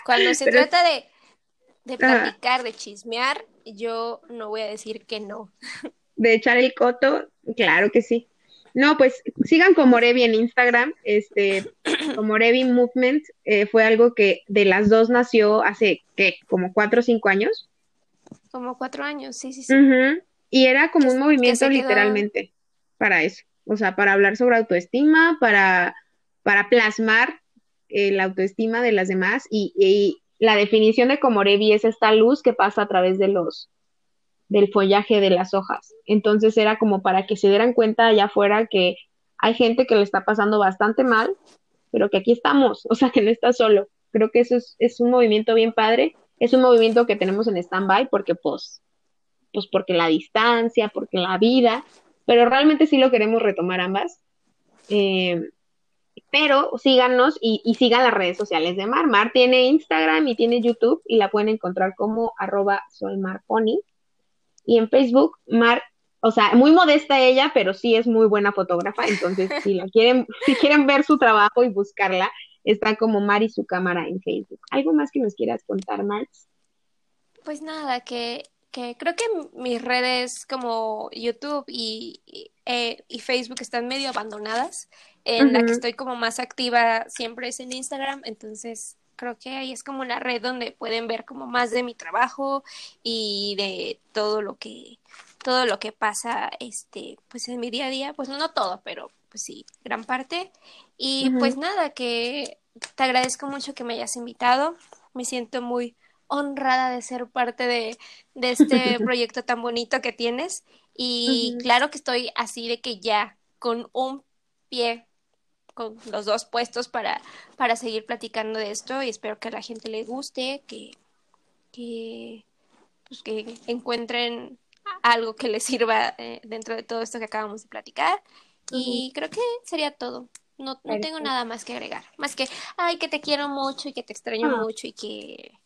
Cuando se trata de, de platicar, de chismear, yo no voy a decir que no. De echar el coto, claro que sí. No, pues sigan como Morevi en Instagram. Este, como Morevi Movement eh, fue algo que de las dos nació hace, ¿qué? Como cuatro o cinco años. Como cuatro años, sí, sí, sí. Y era como un movimiento literalmente para eso. O sea, para hablar sobre autoestima, para, para plasmar eh, la autoestima de las demás y, y la definición de Comorevi es esta luz que pasa a través de los del follaje de las hojas. Entonces era como para que se dieran cuenta allá afuera que hay gente que le está pasando bastante mal, pero que aquí estamos, o sea, que no está solo. Creo que eso es, un movimiento bien padre, es un movimiento que tenemos en stand-by porque pues, pues porque la distancia, porque la vida, pero realmente sí lo queremos retomar ambas. Eh, pero síganos y, sigan las redes sociales de Mar. Mar tiene Instagram y tiene YouTube y la pueden encontrar como arroba. Y en Facebook, Mar, o sea, muy modesta ella, pero sí es muy buena fotógrafa. Entonces, si la quieren, si quieren ver su trabajo y buscarla, está como Mar y su cámara en Facebook. ¿Algo más que nos quieras contar, Marx? Pues nada, que, que creo que mis redes como YouTube y, y, eh, Facebook están medio abandonadas. En la que estoy como más activa siempre es en Instagram, entonces creo que ahí es como la red donde pueden ver como más de mi trabajo y de todo lo que todo lo que pasa este pues en mi día a día. Pues no todo pero pues sí gran parte. Y pues nada que te agradezco mucho que me hayas invitado. Me siento muy honrada de ser parte de, de este proyecto tan bonito que tienes y claro que estoy así de que ya con un pie con los dos puestos para, para seguir platicando de esto y espero que a la gente le guste, que, que, pues que encuentren algo que les sirva eh, dentro de todo esto que acabamos de platicar. Y creo que sería todo. No, no tengo nada más que agregar. Más que, ay, que te quiero mucho y que te extraño ah. mucho y que,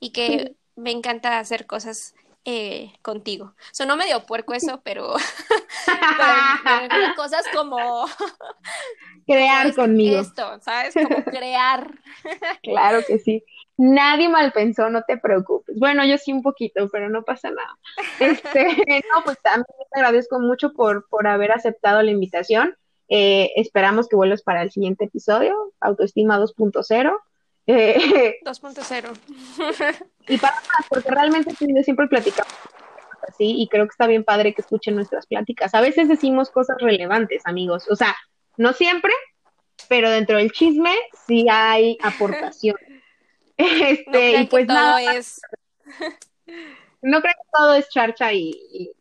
y que me encanta hacer cosas eh, contigo. Sonó medio puerco eso, pero, cosas como crear conmigo. Esto, ¿sabes? Como crear. claro que sí. Nadie mal pensó, no te preocupes. Bueno, yo sí un poquito, pero no pasa nada. Este, no, pues también te agradezco mucho por, por haber aceptado la invitación. Eh, esperamos que vuelvas para el siguiente episodio, Autoestima 2.0. 2.0. y para más, porque realmente yo siempre platicamos así y creo que está bien padre que escuchen nuestras pláticas. A veces decimos cosas relevantes, amigos. O sea, no siempre, pero dentro del chisme sí hay aportación. Este, y pues nada. Es... No creo que todo es charcha y,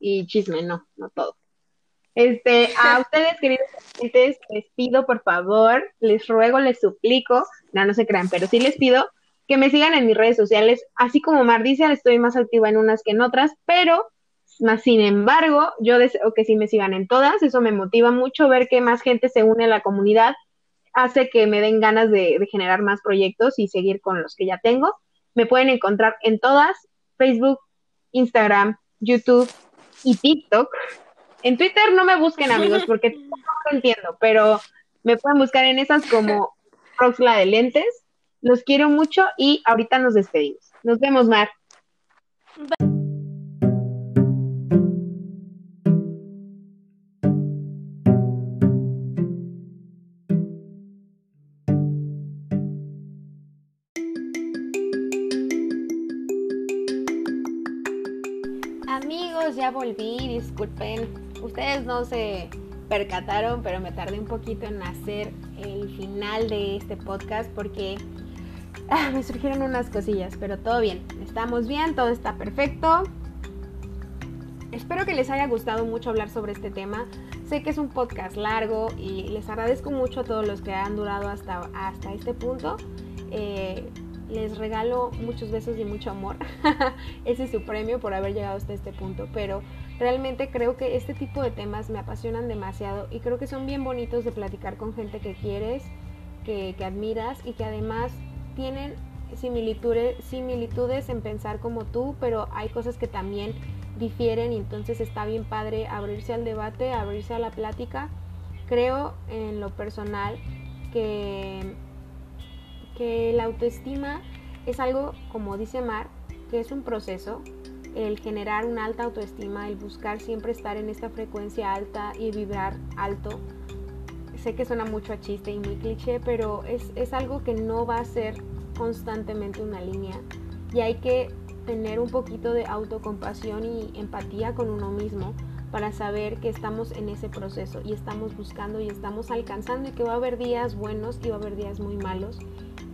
y chisme, no, no todo. Este, a ustedes, queridos clientes, les pido por favor, les ruego, les suplico, no, no se crean, pero sí les pido que me sigan en mis redes sociales. Así como Mar dice, estoy más activa en unas que en otras, pero más sin embargo, yo deseo que sí me sigan en todas. Eso me motiva mucho ver que más gente se une a la comunidad. Hace que me den ganas de, de generar más proyectos y seguir con los que ya tengo. Me pueden encontrar en todas, Facebook, Instagram, YouTube y TikTok. En Twitter no me busquen amigos porque no entiendo, pero me pueden buscar en esas como Roxla de Lentes. Los quiero mucho y ahorita nos despedimos. Nos vemos, Mar. Amigos, ya volví, disculpen. Ustedes no se percataron, pero me tardé un poquito en hacer el final de este podcast porque ah, me surgieron unas cosillas, pero todo bien. Estamos bien, todo está perfecto. Espero que les haya gustado mucho hablar sobre este tema. Sé que es un podcast largo y les agradezco mucho a todos los que han durado hasta, hasta este punto. Eh, les regalo muchos besos y mucho amor. Ese es su premio por haber llegado hasta este punto. Pero realmente creo que este tipo de temas me apasionan demasiado y creo que son bien bonitos de platicar con gente que quieres, que, admiras y que además tienen similitudes, similitudes en pensar como tú, pero hay cosas que también difieren y entonces está bien padre abrirse al debate, abrirse a la plática. Creo en lo personal que que la autoestima es algo, como dice Mar, que es un proceso, el generar una alta autoestima, el buscar siempre estar en esta frecuencia alta y vibrar alto. Sé que suena mucho a chiste y muy cliché, pero es, es algo que no va a ser constantemente una línea y hay que tener un poquito de autocompasión y empatía con uno mismo para saber que estamos en ese proceso y estamos buscando y estamos alcanzando y que va a haber días buenos y va a haber días muy malos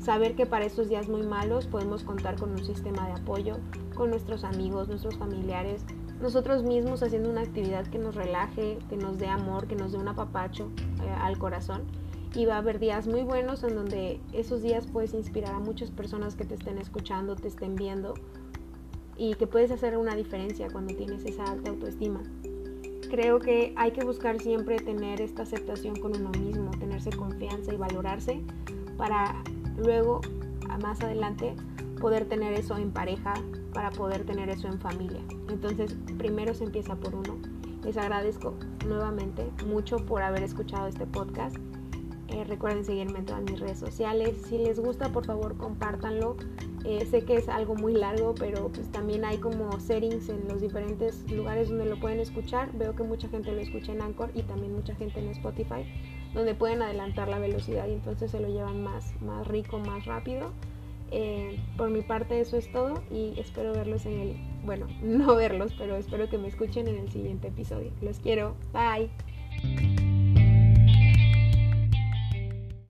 saber que para esos días muy malos podemos contar con un sistema de apoyo, con nuestros amigos, nuestros familiares, nosotros mismos haciendo una actividad que nos relaje, que nos dé amor, que nos dé un apapacho eh, al corazón. Y va a haber días muy buenos en donde esos días puedes inspirar a muchas personas que te estén escuchando, te estén viendo y que puedes hacer una diferencia cuando tienes esa alta autoestima. Creo que hay que buscar siempre tener esta aceptación con uno mismo, tenerse confianza y valorarse para luego más adelante poder tener eso en pareja, para poder tener eso en familia. Entonces, primero se empieza por uno. Les agradezco nuevamente mucho por haber escuchado este podcast. Eh, recuerden seguirme en todas mis redes sociales. Si les gusta, por favor, compártanlo. Eh, sé que es algo muy largo, pero pues también hay como settings en los diferentes lugares donde lo pueden escuchar. Veo que mucha gente lo escucha en Anchor y también mucha gente en Spotify donde pueden adelantar la velocidad y entonces se lo llevan más, más rico, más rápido. Eh, por mi parte eso es todo y espero verlos en el, bueno, no verlos, pero espero que me escuchen en el siguiente episodio. Los quiero, bye.